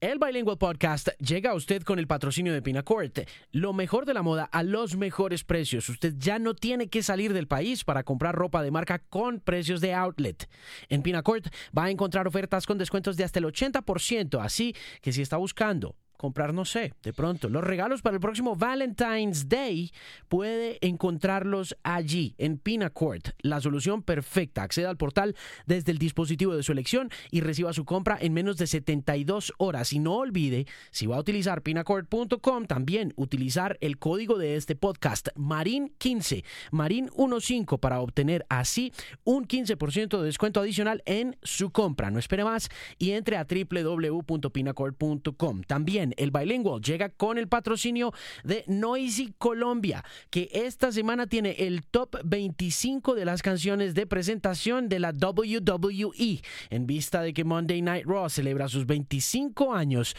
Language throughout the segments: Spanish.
El Bilingual Podcast llega a usted con el patrocinio de Pinacourt, lo mejor de la moda a los mejores precios. Usted ya no tiene que salir del país para comprar ropa de marca con precios de outlet. En Pinacourt va a encontrar ofertas con descuentos de hasta el 80%, así que si está buscando comprar, no sé, de pronto, los regalos para el próximo Valentine's Day, puede encontrarlos allí, en Pinacourt. La solución perfecta. Acceda al portal desde el dispositivo de su elección y reciba su compra en menos de 72 horas. Y no olvide, si va a utilizar pinacourt.com, también utilizar el código de este podcast, MARIN15, MARIN15, para obtener así un 15% de descuento adicional en su compra. No espere más y entre a www.pinacourt.com. También el Bilingual llega con el patrocinio de Noisy Colombia, que esta semana tiene el top 25 de las canciones de presentación de la WWE. En vista de que Monday Night Raw celebra sus 25 años,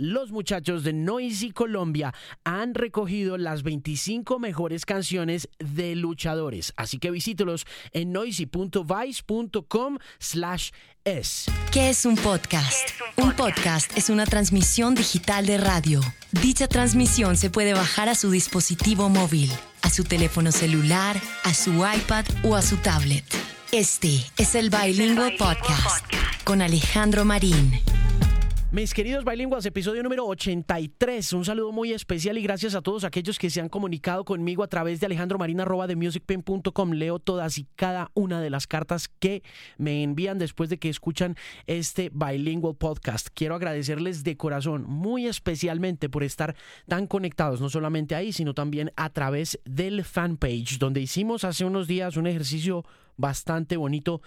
los muchachos de Noisy Colombia han recogido las 25 mejores canciones de luchadores. Así que visítelos en noisy.vice.com slash es. ¿Qué es un podcast? un, podcast es una transmisión digital de radio. Dicha transmisión se puede bajar a su dispositivo móvil, a su teléfono celular, a su iPad o a su tablet. Este es el Bilingual Podcast con Alejandro Marín. Mis queridos bilingües, episodio número 83. Un saludo muy especial y gracias a todos aquellos que se han comunicado conmigo a través de alejandromarina.com. Leo todas y cada una de las cartas que me envían después de que escuchan este Bilingual Podcast. Quiero agradecerles de corazón, muy especialmente por estar tan conectados, no solamente ahí, sino también a través del fanpage, donde hicimos hace unos días un ejercicio bastante bonito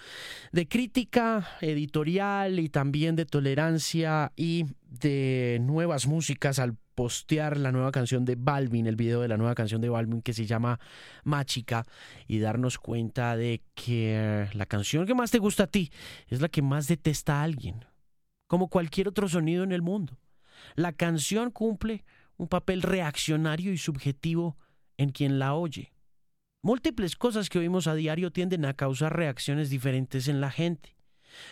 de crítica editorial y también de tolerancia y de nuevas músicas al postear la nueva canción de Balvin, el video de la nueva canción de Balvin que se llama Machica y darnos cuenta de que la canción que más te gusta a ti es la que más detesta a alguien, como cualquier otro sonido en el mundo. La canción cumple un papel reaccionario y subjetivo en quien la oye. Múltiples cosas que oímos a diario tienden a causar reacciones diferentes en la gente.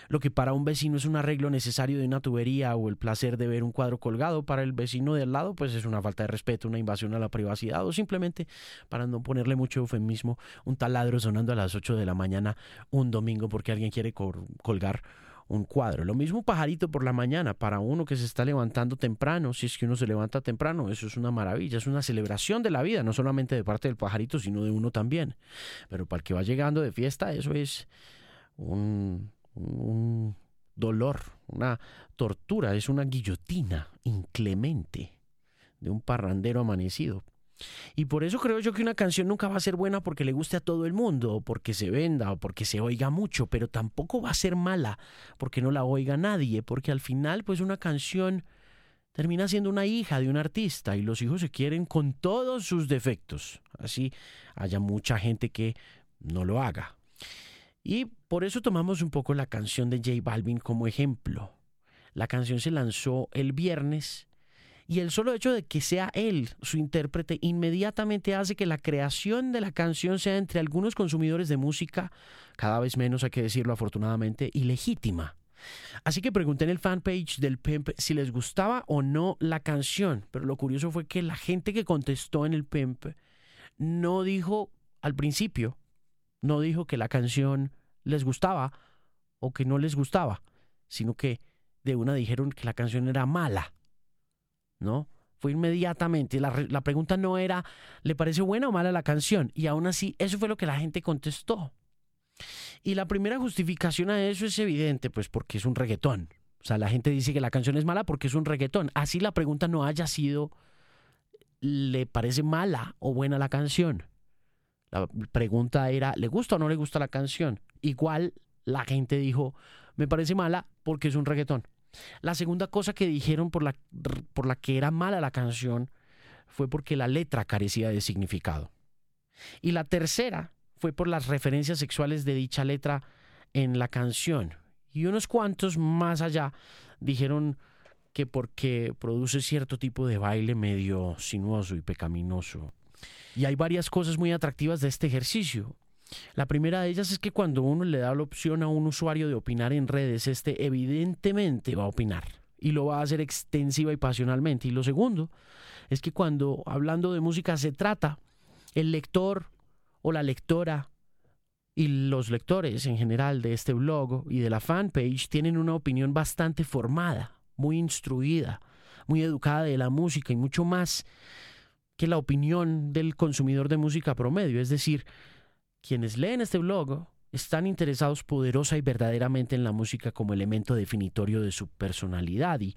Lo que para un vecino es un arreglo necesario de una tubería o el placer de ver un cuadro colgado, para el vecino de al lado pues es una falta de respeto, una invasión a la privacidad o simplemente, para no ponerle mucho eufemismo, un taladro sonando a las 8 de la mañana un domingo porque alguien quiere colgar un cuadro. Lo mismo pajarito por la mañana, para uno que se está levantando temprano, si es que uno se levanta temprano, eso es una maravilla, es una celebración de la vida, no solamente de parte del pajarito, sino de uno también. Pero para el que va llegando de fiesta, eso es un, un dolor, una tortura, es una guillotina inclemente de un parrandero amanecido. Y por eso creo yo que una canción nunca va a ser buena porque le guste a todo el mundo, o porque se venda, o porque se oiga mucho, pero tampoco va a ser mala porque no la oiga nadie, porque al final pues una canción termina siendo una hija de un artista y los hijos se quieren con todos sus defectos. Así haya mucha gente que no lo haga. Y por eso tomamos un poco la canción de J Balvin como ejemplo. La canción se lanzó el viernes y el solo hecho de que sea él su intérprete inmediatamente hace que la creación de la canción sea entre algunos consumidores de música, cada vez menos hay que decirlo afortunadamente, ilegítima. Así que pregunté en el fanpage del Pimp si les gustaba o no la canción, pero lo curioso fue que la gente que contestó en el Pimp no dijo al principio, no dijo que la canción les gustaba o que no les gustaba, sino que de una dijeron que la canción era mala. ¿No? Fue inmediatamente. La, la, pregunta no era, ¿le parece buena o mala la canción? Y aún así, eso fue lo que la gente contestó. Y la primera justificación a eso es evidente, pues porque es un reggaetón. O sea, la gente dice que la canción es mala porque es un reggaetón. Así la pregunta no haya sido, ¿le parece mala o buena la canción? La pregunta era, ¿le gusta o no le gusta la canción? Igual la gente dijo, me parece mala porque es un reggaetón. La segunda cosa que dijeron por la, por la que era mala la canción fue porque la letra carecía de significado. Y la tercera fue por las referencias sexuales de dicha letra en la canción. Y unos cuantos más allá dijeron que porque produce cierto tipo de baile medio sinuoso y pecaminoso. Y hay varias cosas muy atractivas de este ejercicio. La primera de ellas es que cuando uno le da la opción a un usuario de opinar en redes, este evidentemente va a opinar. y lo va a hacer extensiva y pasionalmente. Y lo segundo es que cuando hablando de música se trata, el lector o la lectora y los lectores en general de este blog y de la fanpage tienen una opinión bastante formada, muy instruida, muy educada de la música y mucho más que la opinión del consumidor de música promedio. Es decir, quienes leen este blog están interesados poderosa y verdaderamente en la música como elemento definitorio de su personalidad y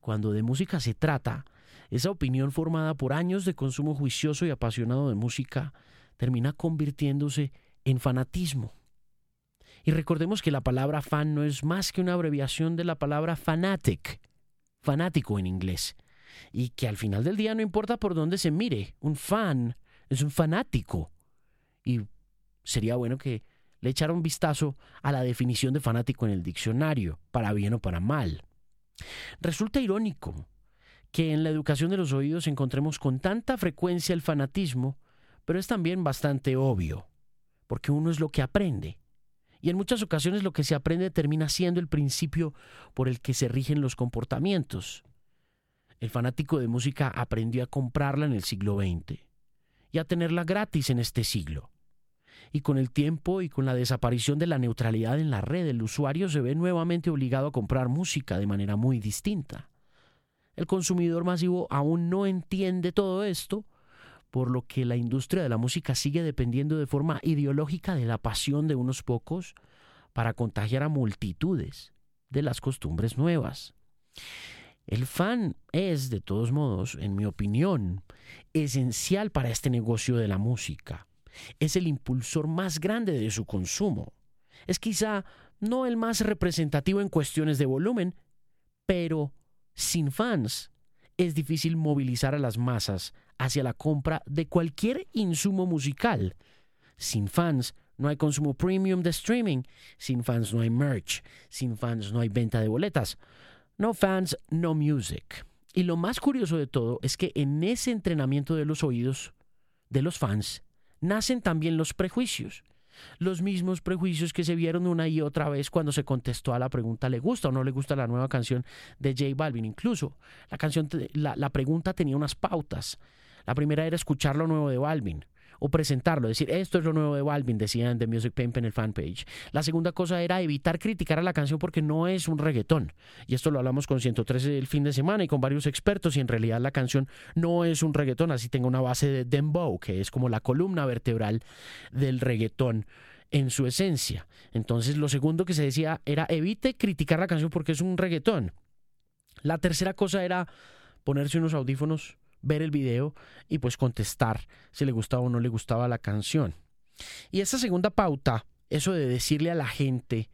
cuando de música se trata, esa opinión formada por años de consumo juicioso y apasionado de música termina convirtiéndose en fanatismo. Y recordemos que la palabra fan no es más que una abreviación de la palabra fanatic, fanático en inglés, y que al final del día no importa por dónde se mire, un fan es un fanático. Y sería bueno que le echara un vistazo a la definición de fanático en el diccionario, para bien o para mal. Resulta irónico que en la educación de los oídos encontremos con tanta frecuencia el fanatismo, pero es también bastante obvio porque uno es lo que aprende. Y en muchas ocasiones lo que se aprende termina siendo el principio por el que se rigen los comportamientos. El fanático de música aprendió a comprarla en el siglo XX y a tenerla gratis en este siglo. Y con el tiempo y con la desaparición de la neutralidad en la red, el usuario se ve nuevamente obligado a comprar música de manera muy distinta. El consumidor masivo aún no entiende todo esto por lo que la industria de la música sigue dependiendo de forma ideológica de la pasión de unos pocos para contagiar a multitudes de las costumbres nuevas. El fan es, de todos modos, en mi opinión, esencial para este negocio de la música. Es el impulsor más grande de su consumo. Es quizá no el más representativo en cuestiones de volumen, pero sin fans es difícil movilizar a las masas hacia la compra de cualquier insumo musical. Sin fans no hay consumo premium de streaming, sin fans no hay merch, sin fans no hay venta de boletas. No fans, no music. Y lo más curioso de todo es que en ese entrenamiento de los oídos de los fans nacen también los prejuicios los mismos prejuicios que se vieron una y otra vez cuando se contestó a la pregunta ¿le gusta o no le gusta la nueva canción de J Balvin? Incluso la canción, la, la pregunta tenía unas pautas. La primera era escuchar lo nuevo de Balvin o presentarlo, decir, esto es lo nuevo de Balvin, decían de Music Pimp en el fanpage. La segunda cosa era evitar criticar a la canción porque no es un reggaetón. Y esto lo hablamos con 113 el fin de semana y con varios expertos y en realidad la canción no es un reggaetón, así tenga una base de dembow, que es como la columna vertebral del reggaetón en su esencia. Entonces lo segundo que se decía era evite criticar la canción porque es un reggaetón. La tercera cosa era ponerse unos audífonos ver el video y pues contestar si le gustaba o no le gustaba la canción. Y esa segunda pauta, eso de decirle a la gente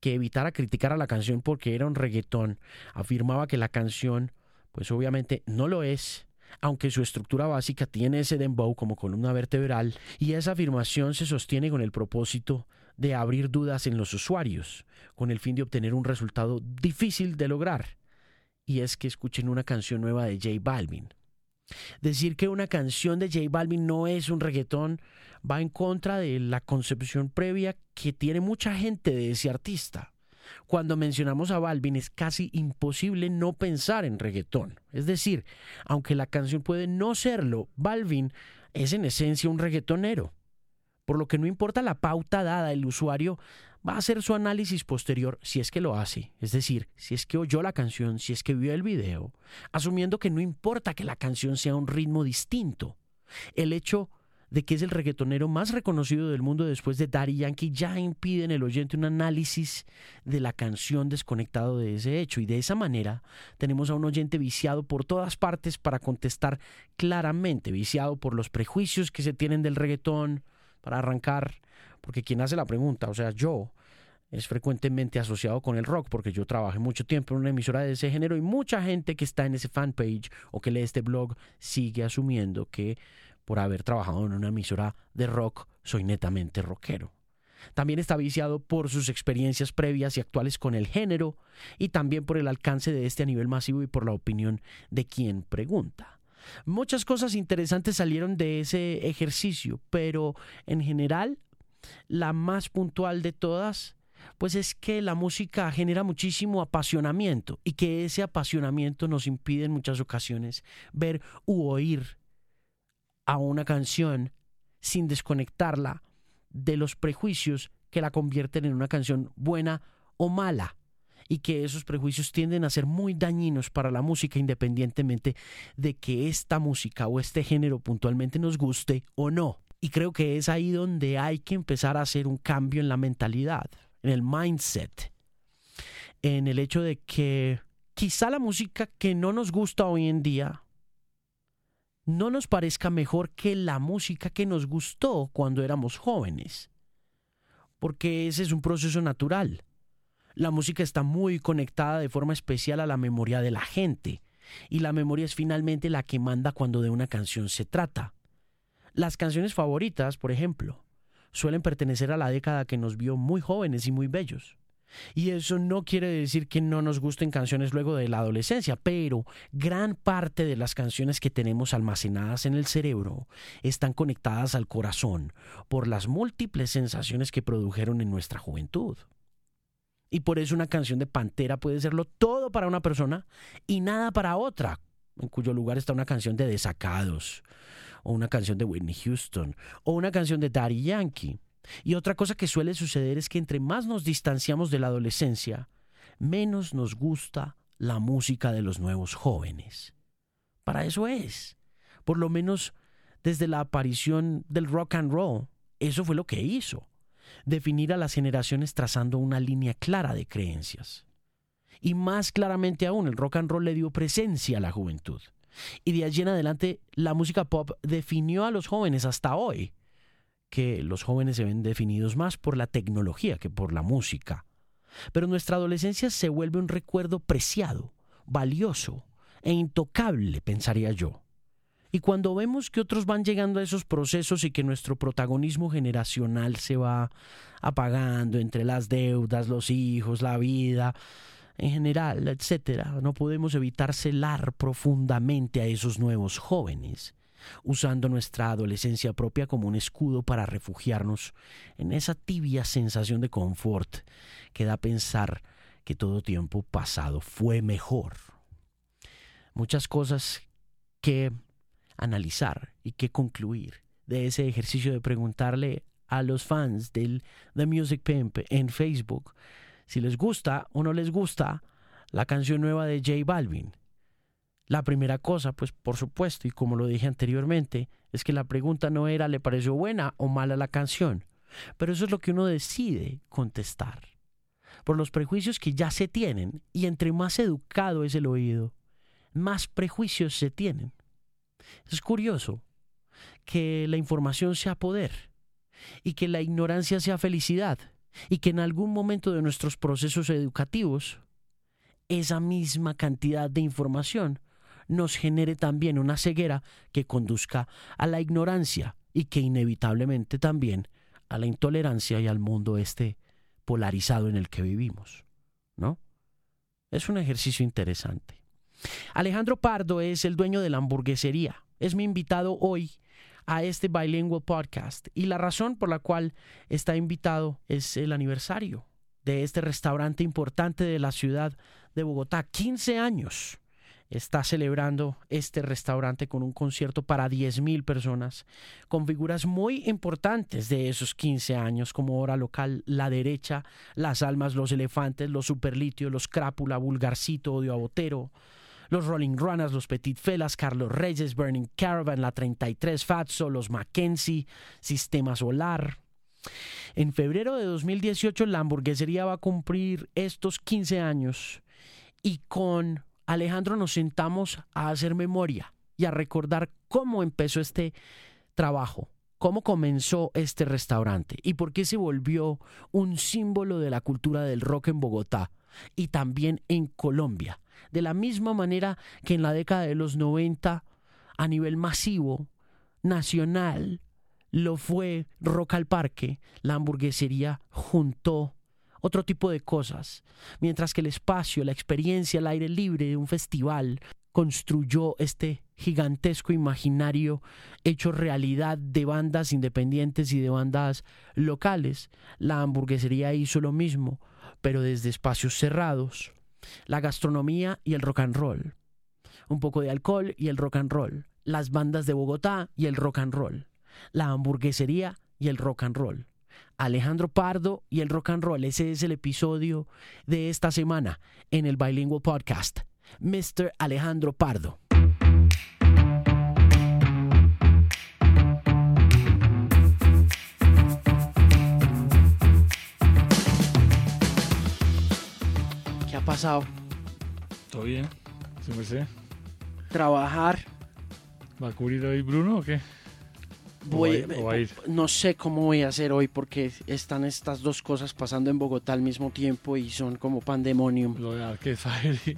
que evitara criticar a la canción porque era un reggaetón, afirmaba que la canción pues obviamente no lo es, aunque su estructura básica tiene ese dembow como columna vertebral, y esa afirmación se sostiene con el propósito de abrir dudas en los usuarios, con el fin de obtener un resultado difícil de lograr, y es que escuchen una canción nueva de J Balvin. Decir que una canción de J Balvin no es un reggaetón va en contra de la concepción previa que tiene mucha gente de ese artista. Cuando mencionamos a Balvin es casi imposible no pensar en reggaetón. Es decir, aunque la canción puede no serlo, Balvin es en esencia un reggaetonero. Por lo que no importa la pauta dada, el usuario va a hacer su análisis posterior si es que lo hace, es decir, si es que oyó la canción, si es que vio el video, asumiendo que no importa que la canción sea un ritmo distinto. El hecho de que es el reggaetonero más reconocido del mundo después de Daddy Yankee ya impide en el oyente un análisis de la canción desconectado de ese hecho y de esa manera tenemos a un oyente viciado por todas partes para contestar claramente, viciado por los prejuicios que se tienen del reggaetón, para arrancar, porque quien hace la pregunta, o sea, yo, es frecuentemente asociado con el rock, porque yo trabajé mucho tiempo en una emisora de ese género y mucha gente que está en ese fanpage o que lee este blog sigue asumiendo que por haber trabajado en una emisora de rock soy netamente rockero. También está viciado por sus experiencias previas y actuales con el género y también por el alcance de este a nivel masivo y por la opinión de quien pregunta. Muchas cosas interesantes salieron de ese ejercicio, pero en general la más puntual de todas pues es que la música genera muchísimo apasionamiento y que ese apasionamiento nos impide en muchas ocasiones ver u oír a una canción sin desconectarla de los prejuicios que la convierten en una canción buena o mala y que esos prejuicios tienden a ser muy dañinos para la música independientemente de que esta música o este género puntualmente nos guste o no. Y creo que es ahí donde hay que empezar a hacer un cambio en la mentalidad, en el mindset, en el hecho de que quizá la música que no nos gusta hoy en día no nos parezca mejor que la música que nos gustó cuando éramos jóvenes, porque ese es un proceso natural. La música está muy conectada de forma especial a la memoria de la gente, y la memoria es finalmente la que manda cuando de una canción se trata. Las canciones favoritas, por ejemplo, suelen pertenecer a la década que nos vio muy jóvenes y muy bellos. Y eso no quiere decir que no nos gusten canciones luego de la adolescencia, pero gran parte de las canciones que tenemos almacenadas en el cerebro están conectadas al corazón por las múltiples sensaciones que produjeron en nuestra juventud. Y por eso una canción de Pantera puede serlo todo para una persona y nada para otra, en cuyo lugar está una canción de Desacados, o una canción de Whitney Houston, o una canción de Daddy Yankee. Y otra cosa que suele suceder es que entre más nos distanciamos de la adolescencia, menos nos gusta la música de los nuevos jóvenes. Para eso es. Por lo menos desde la aparición del rock and roll, eso fue lo que hizo definir a las generaciones trazando una línea clara de creencias. Y más claramente aún, el rock and roll le dio presencia a la juventud. Y de allí en adelante, la música pop definió a los jóvenes hasta hoy, que los jóvenes se ven definidos más por la tecnología que por la música. Pero nuestra adolescencia se vuelve un recuerdo preciado, valioso e intocable, pensaría yo. Y cuando vemos que otros van llegando a esos procesos y que nuestro protagonismo generacional se va apagando entre las deudas, los hijos, la vida, en general, etcétera, no podemos evitar celar profundamente a esos nuevos jóvenes, usando nuestra adolescencia propia como un escudo para refugiarnos en esa tibia sensación de confort que da pensar que todo tiempo pasado fue mejor. Muchas cosas que analizar y qué concluir de ese ejercicio de preguntarle a los fans del The Music Pimp en Facebook si les gusta o no les gusta la canción nueva de J Balvin. La primera cosa, pues por supuesto, y como lo dije anteriormente, es que la pregunta no era ¿le pareció buena o mala la canción? Pero eso es lo que uno decide contestar. Por los prejuicios que ya se tienen, y entre más educado es el oído, más prejuicios se tienen. Es curioso que la información sea poder y que la ignorancia sea felicidad y que en algún momento de nuestros procesos educativos esa misma cantidad de información nos genere también una ceguera que conduzca a la ignorancia y que inevitablemente también a la intolerancia y al mundo este polarizado en el que vivimos, ¿no? Es un ejercicio interesante. Alejandro Pardo es el dueño de la hamburguesería. Es mi invitado hoy a este Bilingual Podcast. Y la razón por la cual está invitado es el aniversario de este restaurante importante de la ciudad de Bogotá. 15 años está celebrando este restaurante con un concierto para 10.000 personas, con figuras muy importantes de esos 15 años, como hora local La Derecha, Las Almas, Los Elefantes, Los Superlitios, Los Crápula, Vulgarcito, Odio a los Rolling Runners, los Petit Felas, Carlos Reyes, Burning Caravan, la 33 Fatso, los Mackenzie, Sistema Solar. En febrero de 2018 la hamburguesería va a cumplir estos 15 años y con Alejandro nos sentamos a hacer memoria y a recordar cómo empezó este trabajo, cómo comenzó este restaurante y por qué se volvió un símbolo de la cultura del rock en Bogotá y también en Colombia de la misma manera que en la década de los 90 a nivel masivo, nacional, lo fue Rock al Parque, la hamburguesería juntó otro tipo de cosas, mientras que el espacio, la experiencia, el aire libre de un festival construyó este gigantesco imaginario hecho realidad de bandas independientes y de bandas locales. La hamburguesería hizo lo mismo, pero desde espacios cerrados. La gastronomía y el rock and roll. Un poco de alcohol y el rock and roll. Las bandas de Bogotá y el rock and roll. La hamburguesería y el rock and roll. Alejandro Pardo y el rock and roll. Ese es el episodio de esta semana en el Bilingual Podcast. Mr. Alejandro Pardo. Pasado? ¿Todo bien? ¿Sí me sé? Trabajar. ¿Va a cubrir hoy Bruno o qué? Voy, o va- o va a ir. No sé cómo voy a hacer hoy porque están estas dos cosas pasando en Bogotá al mismo tiempo y son como pandemonium. Lo de Fire y,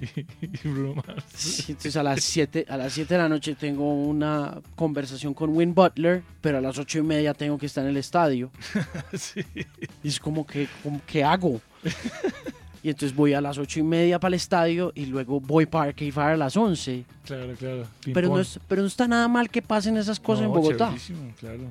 y Bruno Mars. Sí, Entonces a las 7 a las 7 de la noche tengo una conversación con Win Butler, pero a las ocho y media tengo que estar en el estadio. sí. Y es como que, como, ¿qué hago? Y entonces voy a las ocho y media para el estadio y luego voy para Arcade Fire a las 11. Claro, claro. Ping Pero no, es, pero no está nada mal que pasen esas cosas en Bogotá. claro.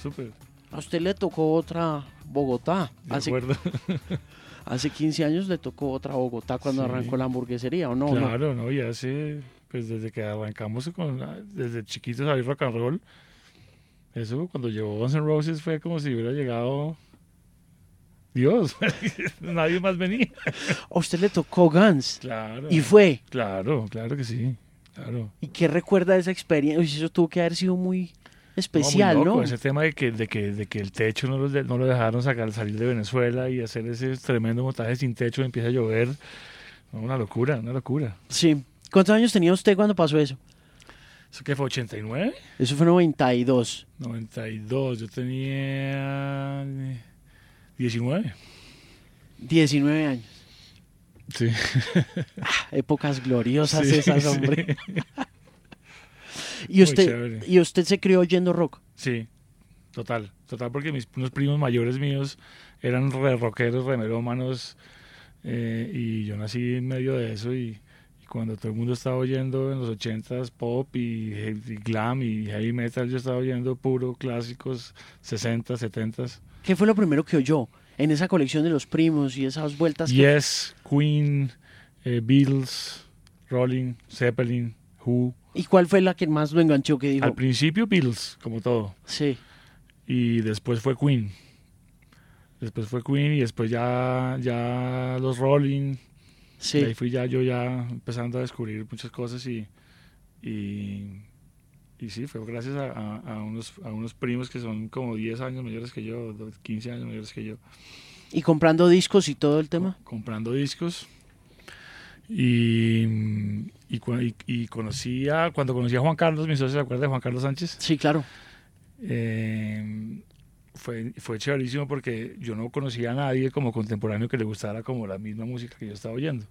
Súper. A usted le tocó otra Bogotá. De Hace, acuerdo. hace 15 años le tocó otra Bogotá cuando Sí. arrancó la hamburguesería, ¿o no? Claro, no, ya hace, pues desde que arrancamos con, desde chiquitos a ir rock and roll, eso cuando llegó Guns N' Roses fue como si hubiera llegado Dios, nadie más venía. A usted le tocó Guns. Claro. Y fue. Claro, claro que sí, claro. ¿Y qué recuerda de esa experiencia? Uy, eso tuvo que haber sido muy No, especial, muy ¿no? loco, Ese tema de que, de que, de que el techo no, los de- no lo dejaron sacar, salir de Venezuela y hacer ese tremendo montaje sin techo, empieza a llover. Una locura, una locura. Sí. ¿Cuántos años tenía usted cuando pasó eso? ¿Eso qué fue? ¿89? Eso fue en 92. 92. Yo tenía 19. 19 años. Sí. Épocas gloriosas Sí, esas, sí. hombre. y usted y usted se crió oyendo rock. Sí, total, total, porque mis unos primos mayores míos eran re rockeros, re melómanos, eh, y yo nací en medio de eso y, y cuando todo el mundo estaba oyendo en los ochentas pop y, glam y heavy metal, yo estaba oyendo puro clásicos 60, 70. ¿Qué fue lo primero que oyó en esa colección de los primos y esas vueltas? que- Yes, Queen, eh, Beatles, Rolling, Zeppelin, Who. ¿Y cuál fue la que más lo enganchó que dijo? Al principio Beatles, como todo. Sí. y después fue Queen. Después fue Queen y después ya, ya los Rolling. Y Sí. ahí fui ya yo ya empezando a descubrir muchas cosas y, y, y sí, fue gracias a, a- a unos, a unos primos que son como 10 años mayores que yo, 15 años mayores que yo, Y comprando discos y todo el tema. comprando discos. Y, y, y- y conocí a, cuando conocí a Juan Carlos, mi socio se acuerda de Juan Carlos Sánchez. Sí, claro. Eh, fue, fue chéverísimo porque yo no conocía a nadie como contemporáneo que le gustara como la misma música que yo estaba oyendo.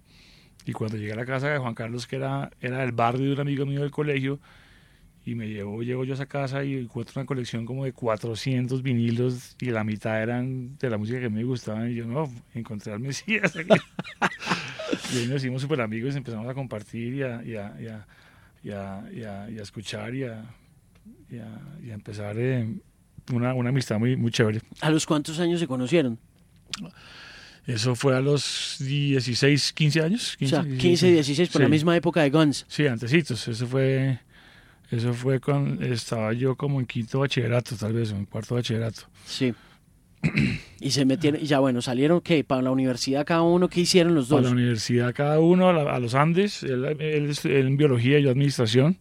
Y cuando llegué a la casa de Juan Carlos, que era, era del barrio de un amigo mío del colegio, y me llevo, llego yo a esa casa y encuentro una colección como de 400 vinilos y la mitad eran de la música que me gustaba. Y yo, no, encontré al Mesías aquí. y ahí nos hicimos súper amigos y empezamos a compartir y a, y a, y a, y a- y a- escuchar y a, y empezar eh, una, una amistad muy, muy chévere. ¿A los cuántos años se conocieron? Eso fue a los 16, 15 años. o sea, 15, 16, por la misma época de Guns. Sí, antecitos. Eso fue, eso fue cuando estaba yo como en quinto bachillerato, tal vez, o en cuarto bachillerato. Sí. y se metieron, y ya bueno, salieron, ¿qué? Para la universidad cada uno, ¿qué hicieron los Para dos? la universidad cada uno, a, los Andes, él, él en biología y yo administración.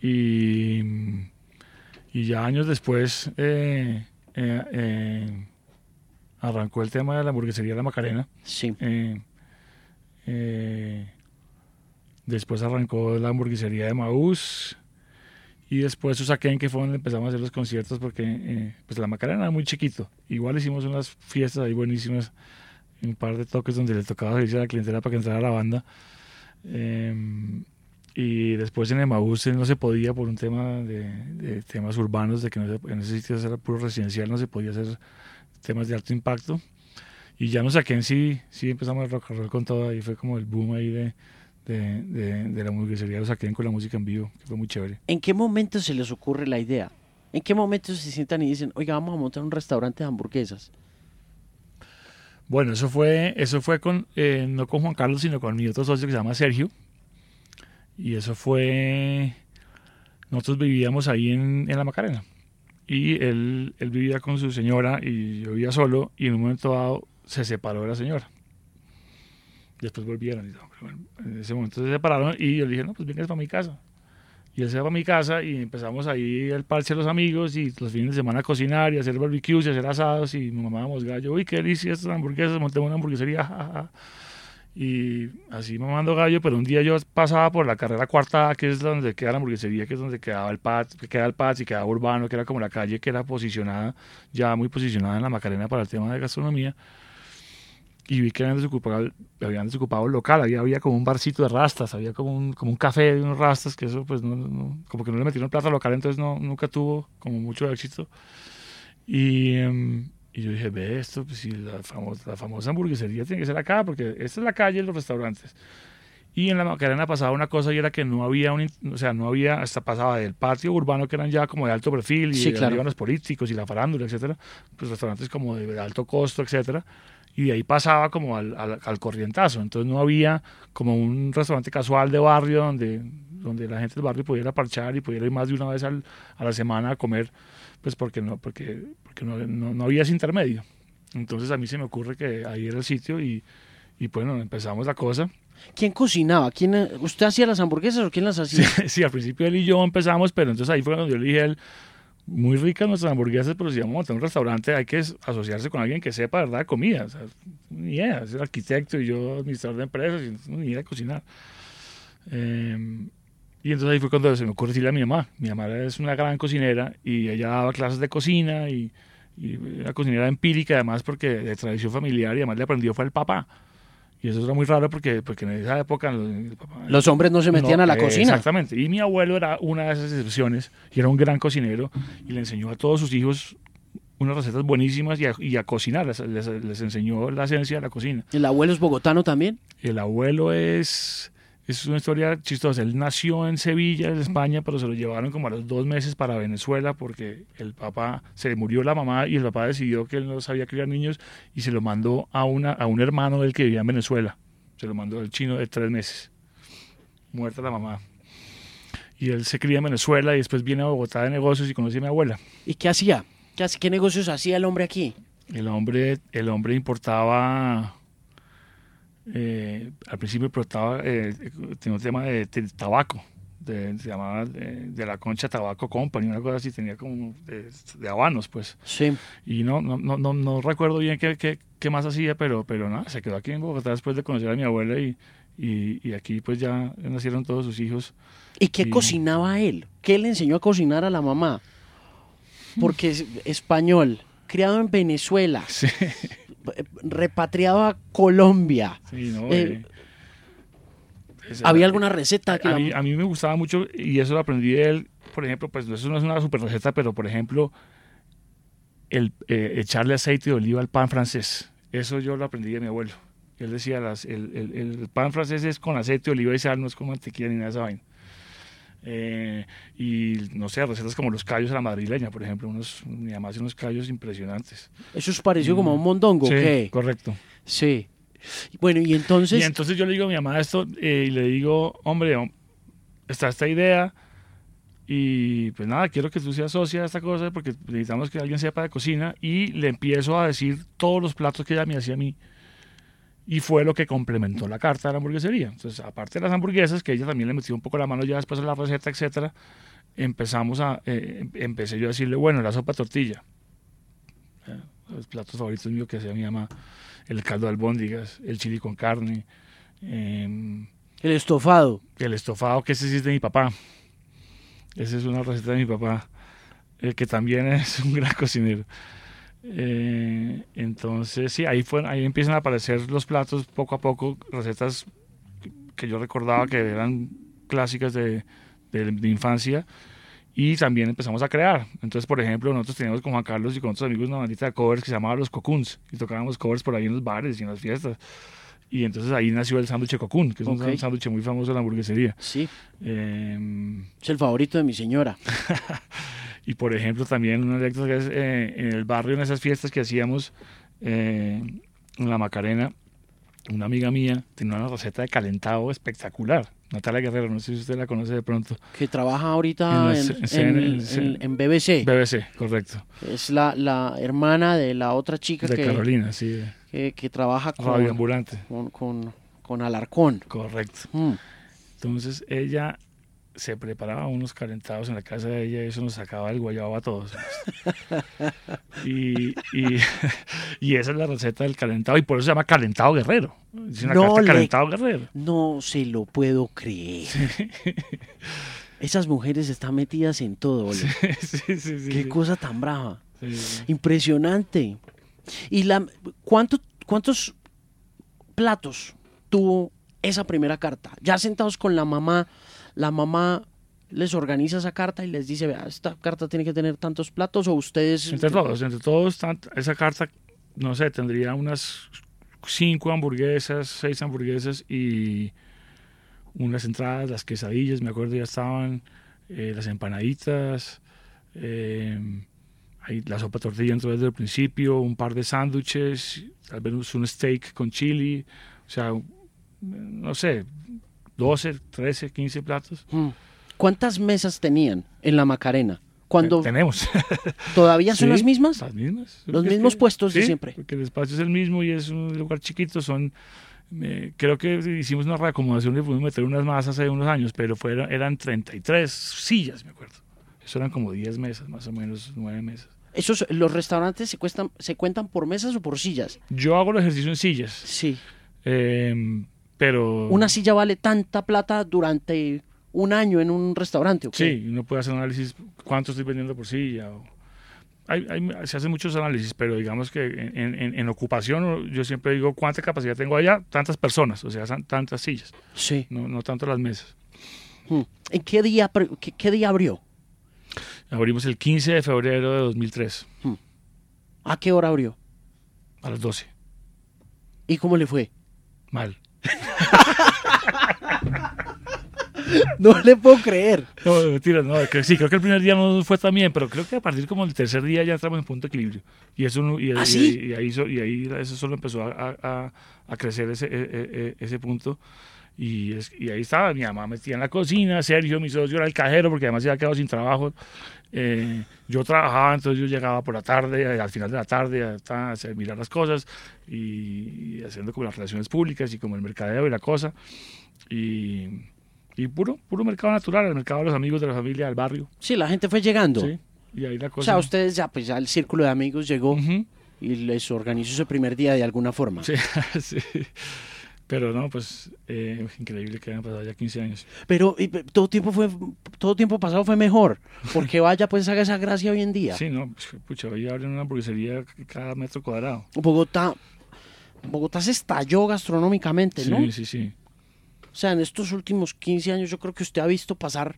Y, y ya años después eh, eh, eh, arrancó el tema de la hamburguesería La Macarena. Sí. Después arrancó la hamburguesería de Maús. Y después Usaquén, que fue donde empezamos a hacer los conciertos, porque eh, pues la Macarena era muy chiquito. Igual hicimos unas fiestas ahí buenísimas, un par de toques donde le tocaba salirse a la clientela para que entrara la banda. Eh, y después en Emaús eh, no se podía por un tema de, de temas urbanos, de que no se- en ese sitio era puro residencial, no se podía hacer temas de alto impacto. Y ya nos saqué en sí, sí empezamos el rock and roll con todo, ahí fue como el boom ahí de, de, de, la hamburguesería, lo saqué con la música en vivo, que fue muy chévere. ¿En qué momento se les ocurre la idea? ¿En qué momento se sientan y dicen, oiga, vamos a montar un restaurante de hamburguesas? Bueno, eso fue, eso fue con, eh, no con Juan Carlos, sino con mi otro socio que se llama Sergio. Y eso fue, nosotros vivíamos ahí en, en La Macarena. Y él, él vivía con su señora y yo vivía solo y en un momento dado se separó de la señora. Después volvieron y todo. en ese momento se separaron y yo le dije, no, pues vengas para mi casa. Y él se va para mi casa y empezamos ahí el parche de los amigos y los fines de semana a cocinar y hacer barbecues y hacer asados y mamábamos gallo. Uy, qué delicia estas hamburguesas, montemos una hamburguesería. Y así mamando gallo, pero un día yo pasaba por la carrera cuarta, que es donde queda la hamburguesería, que es donde quedaba el PAT, que queda el PAT y quedaba Urbano, que era como la calle que era posicionada, ya muy posicionada en la Macarena para el tema de gastronomía y vi que habían desocupado, habían desocupado el local, había, había como un barcito de rastas, había como un, como un café de unos rastas, que eso pues no, como que no le metieron plata al local, entonces no, nunca tuvo como mucho éxito. Y, em, y yo dije, ve esto, pues si la famosa, la famosa hamburguesería tiene que ser acá, porque esta es la calle de los restaurantes. Y en la Macarena pasaba una cosa y era que no había, un, o sea, no había, hasta pasaba del patio urbano que eran ya como de alto perfil y sí, claro. los políticos y la farándula, etcétera, pues restaurantes como de alto costo, etcétera y de ahí pasaba como al, al, corrientazo. Entonces no había como un restaurante casual de barrio donde, donde la gente del barrio pudiera parchar y pudiera ir más de una vez al, a la semana a comer, pues porque no, porque, porque no, no, había ese intermedio. Entonces a mí se me ocurre que ahí era el sitio y, y bueno, empezamos la cosa. ¿Quién cocinaba? ¿Quién, ¿Usted hacía las hamburguesas o quién las hacía? Sí, sí, al principio él y yo empezamos, pero entonces ahí fue cuando yo le dije a él, muy ricas nuestras hamburguesas, pero si vamos a un restaurante hay que asociarse con alguien que sepa, ¿verdad?, comida. O ni idea, ser arquitecto y yo administrador de empresas, ni idea de cocinar. Em, y entonces ahí fue cuando se me ocurrió decirle a mi mamá. Mi mamá es una gran cocinera y ella daba clases de cocina y, y era cocinera empírica además porque de tradición familiar y además le aprendió fue el papá. Y eso era muy raro porque, porque en esa época... Los hombres no se metían a la cocina. Exactamente. Y mi abuelo era una de esas excepciones y era un gran cocinero y le enseñó a todos sus hijos unas recetas buenísimas y a, y a cocinar. Les, les, enseñó la ciencia de la cocina. ¿El abuelo es bogotano también? El abuelo es es una historia chistosa. Él nació en Sevilla, en España, pero se lo llevaron como a los dos meses para Venezuela porque el papá, se murió la mamá y el papá decidió que él no sabía criar niños y se lo mandó a, una, a un hermano del que vivía en Venezuela. Se lo mandó el chino de tres meses. Muerta la mamá. Y él se cría en Venezuela y después viene a Bogotá de negocios y conoce a mi abuela. ¿Y qué hacía? ¿Qué, qué negocios hacía el hombre aquí? El hombre, el hombre importaba eh, al principio explotaba, eh, tenía un tema de, tabaco, de, se llamaba de, la Concha Tabaco Company, una cosa así, tenía como de, habanos, pues. Sí. Y no, no, no, no, no recuerdo bien qué, qué, qué, más hacía, pero, pero nada, se quedó aquí en Bogotá después de conocer a mi abuela y, y, aquí pues ya nacieron todos sus hijos. ¿Y qué cocinaba él? ¿Qué le enseñó a cocinar a la mamá? Porque es español, criado en Venezuela. Sí repatriado a Colombia. Eh, ¿Había alguna receta? Que a, mí, me gustaba mucho y eso lo aprendí de él. Por ejemplo, pues eso no es una super receta, pero por ejemplo, el eh, echarle aceite de oliva al pan francés. Eso yo lo aprendí de mi abuelo. Él decía, las, el, el, pan francés es con aceite de oliva y sal, no es con mantequilla ni nada de esa vaina. Eh, y no sé, recetas como los callos a la madrileña, por ejemplo, unos, mi mamá hace unos callos impresionantes. Eso es parecido como a un mondongo, sí, correcto. Sí. Bueno, y entonces... Y entonces yo le digo a mi mamá esto eh, y le digo, hombre, está esta idea y pues nada, quiero que tú seas socia de esta cosa porque necesitamos que alguien sepa de cocina y le empiezo a decir todos los platos que ella me hacía a mí y fue lo que complementó la carta de la hamburguesería. Entonces, aparte de las hamburguesas, que ella también le metió un poco la mano ya después de la receta, etcétera, empezamos a, eh, empecé yo a decirle, bueno, la sopa tortilla, eh, los platos favoritos míos que hacía mi mamá, el caldo de albóndigas, el chili con carne, em, el estofado. El estofado, que ese sí es de mi papá. Esa es una receta de mi papá, eh, que también es un gran cocinero. Eh, entonces, sí, ahí, fue, ahí empiezan a aparecer los platos poco a poco, recetas que yo recordaba que eran clásicas de, de, infancia y también empezamos a crear. Entonces, por ejemplo, nosotros teníamos con Juan Carlos y con otros amigos una bandita de covers que se llamaba Los Cocuns y tocábamos covers por ahí en los bares y en las fiestas. y entonces ahí nació el sándwich Cocoon, que es Ok. un sándwich muy famoso de la hamburguesería. Sí, Eh, es el favorito de mi señora. y por ejemplo, también una anécdota que es eh, en el barrio, en esas fiestas que hacíamos eh, en la Macarena, una amiga mía tenía una receta de calentado espectacular. Natalia Guerrero, no sé si usted la conoce de pronto. Que trabaja ahorita En en, BBC. BBC, correcto. Es la, la hermana de la otra chica De que, Carolina, sí. de que, que trabaja Radio con, Ambulante, con, con, con Alarcón. correcto. Mm. Entonces ella se preparaba unos calentados en la casa de ella y eso nos sacaba el guayabo a todos. y, y, y esa es la receta del calentado y por eso se llama calentado guerrero. Es una No carta le- calentado guerrero. No se lo puedo creer. Esas mujeres están metidas en todo. Sí, sí, sí, Qué cosa tan brava. Impresionante. ¿Y la, cuánto, cuántos platos tuvo esa primera carta? Ya sentados con la mamá, la mamá les organiza esa carta y les dice, vea, esta carta tiene que tener tantos platos o ustedes... Entre todos, entre todos, esa carta, no sé, tendría unas cinco hamburguesas, seis hamburguesas y unas entradas, las quesadillas, me acuerdo ya estaban, eh, las empanaditas, ahí la sopa tortilla entró desde el principio, un par de sándwiches, tal vez un steak con chili, o sea, no sé, 12, 13, 15 platos. Mm. ¿Cuántas mesas tenían en la Macarena? Cuando Tenemos. todavía son Sí, las mismas, Las mismas. Los es mismos que- puestos de siempre. Porque el espacio es el mismo y es un lugar chiquito. Son, eh, creo que hicimos una reacomodación y pudimos meter unas más hace unos años, pero fueron, eran 33 sillas, me acuerdo. Eso eran como 10 mesas, más o menos, 9 mesas. esos los restaurantes se cuestan, se cuentan por mesas o por sillas. Yo hago el ejercicio en sillas, Sí. eh, pero... Una silla vale tanta plata durante un año en un restaurante, ¿ok? Sí, uno puede hacer análisis cuánto estoy vendiendo por silla. o- hay- hay- se hacen muchos análisis, pero digamos que en, en- en ocupación yo siempre digo cuánta capacidad tengo allá, tantas personas, o sea, tantas sillas, Sí. no, no tanto las mesas. Mm. ¿En qué día, qué, qué día abrió? Abrimos el 15 de febrero de 2003, ¿A qué hora abrió? a las 12. ¿Y cómo le fue? Mal. No le puedo creer. No, mentira, no, que sí, creo que el primer día no fue tan bien, pero creo que a partir como del tercer día ya entramos en punto de equilibrio. Y eso y, ¿Ah, y- sí? y ahí, y ahí eso solo empezó a, a- a crecer ese, e- e- e- ese punto. Y, es- y ahí estaba, mi mamá metía en la cocina, Sergio, mi socio, era el cajero, porque además se había quedado sin trabajo. Eh, yo trabajaba, entonces yo llegaba por la tarde, eh, al final de la tarde, a, hacer- mirar las cosas y, y haciendo como las relaciones públicas y como el mercadeo y la cosa. Y, y puro, puro mercado natural, el mercado de los amigos, de la familia, del barrio. Sí, la gente fue llegando. Sí, y ahí la O cosa. sea, ustedes ya, pues ya el círculo de amigos llegó Ujú, y les organizó ese primer día de alguna forma. sí, sí. Pero no, pues eh, increíble que hayan pasado ya 15 años. Pero y, todo tiempo fue, todo tiempo pasado fue mejor. Porque vaya, pues haga esa gracia hoy en día. Sí, no, pues, pucha, hoy abren una hamburguesería cada metro cuadrado. Bogotá, Bogotá se estalló gastronómicamente, Sí, ¿no? sí, sí. O sea, en estos últimos 15 años yo creo que usted ha visto pasar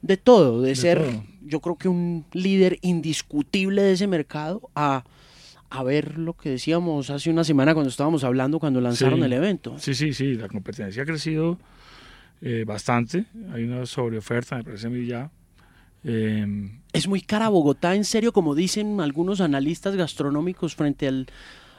de todo, de, De ser, todo. yo creo que un líder indiscutible de ese mercado a, a ver lo que decíamos hace una semana cuando estábamos hablando, cuando lanzaron Sí. el evento. Sí, sí, sí, la competencia ha crecido eh, bastante. Hay una sobreoferta, me parece a mí ya. Eh, Es muy cara Bogotá, en serio, como dicen algunos analistas gastronómicos frente al,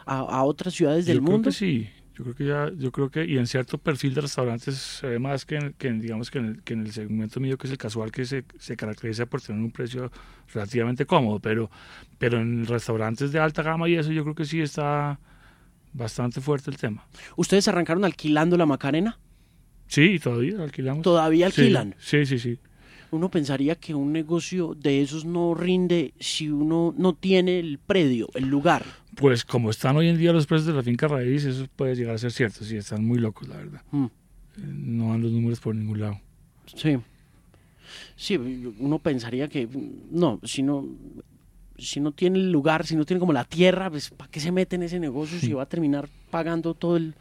a, a otras ciudades del yo mundo. creo que sí. Yo creo que ya, yo creo que, y en cierto perfil de restaurantes se ve más que en, que en, digamos que en, el, que en el segmento mío, que es el casual, que se, se caracteriza por tener un precio relativamente cómodo, pero, pero en restaurantes de alta gama y eso yo creo que sí está bastante fuerte el tema. ¿Ustedes arrancaron alquilando la Macarena? Sí, todavía alquilamos. ¿Todavía Sí, alquilan? Sí, sí, sí. Uno pensaría que un negocio de esos no rinde si uno no tiene el predio, el lugar. Pues como están hoy en día los precios de la finca raíz, eso puede llegar a ser cierto, sí, están muy locos, la verdad. Mm. Eh, No dan los números por ningún lado. Sí. Sí, uno pensaría que no, si no si no tiene el lugar, si no tiene como la tierra, pues ¿para qué se mete en ese negocio si va a terminar pagando todo el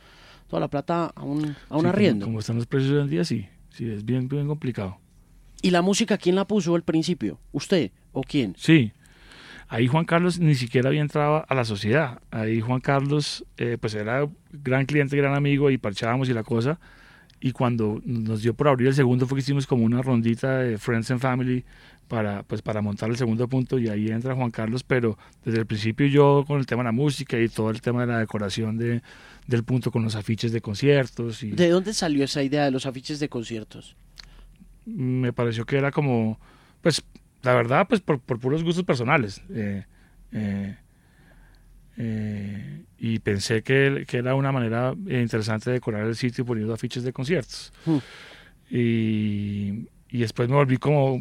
toda la plata a un, a un Sí, como- arriendo? Como, están los precios hoy en día, sí, sí, es bien, bien complicado. ¿Y la música quién la puso al principio? ¿Usted o quién? Sí, ahí Juan Carlos ni siquiera había entrado a la sociedad. Ahí Juan Carlos, eh, pues era gran cliente, gran amigo y parchábamos y la cosa. Y cuando nos dio por abrir el segundo fue que hicimos como una rondita de Friends and Family para, pues, para montar el segundo punto y ahí entra Juan Carlos, pero desde el principio yo con el tema de la música y todo el tema de la decoración de, del punto con los afiches de conciertos. Y ¿De dónde salió esa idea de los afiches de conciertos? Me pareció que era como, pues la verdad, pues por, por puros gustos personales. Eh, eh, eh, y pensé que, que, era una manera interesante de decorar el sitio poniendo afiches de conciertos. Hmm. Y, y, después me volví como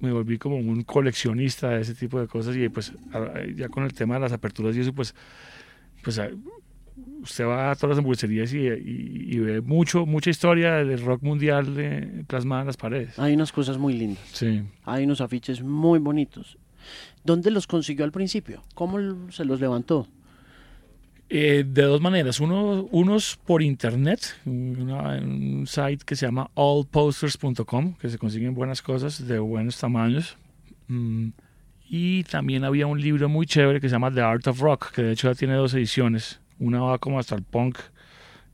me volví como un coleccionista de ese tipo de cosas y pues ya con el tema de las aperturas y eso pues pues usted va a todas las hamburgueserías y, ve mucho, mucha historia del rock mundial plasmada en las paredes. Hay unas cosas muy lindas. Sí. Hay unos afiches muy bonitos. ¿Dónde los consiguió al principio? ¿Cómo se los levantó? Eh, de dos maneras. Uno, unos por internet, un site que se llama allposters.com, que se consiguen buenas cosas de buenos tamaños. Mm, y también había un libro muy chévere que se llama The Art of Rock, que de hecho ya tiene dos ediciones. Una va como hasta el punk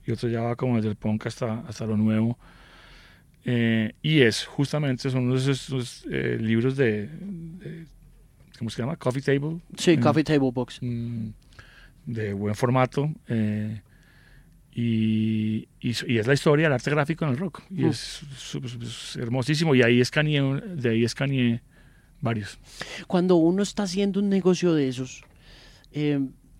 y otra ya va como desde el punk hasta, hasta lo nuevo. Eh, y es justamente, son esos, eh, libros de, ¿cómo se llama? Coffee Table. Sí, Coffee Table Books. Mm, de buen formato. Eh, y, y, es la historia del arte gráfico en el rock. Y es, hermosísimo. Y ahí escaneé, de ahí escaneé varios. Cuando uno está haciendo un negocio de esos,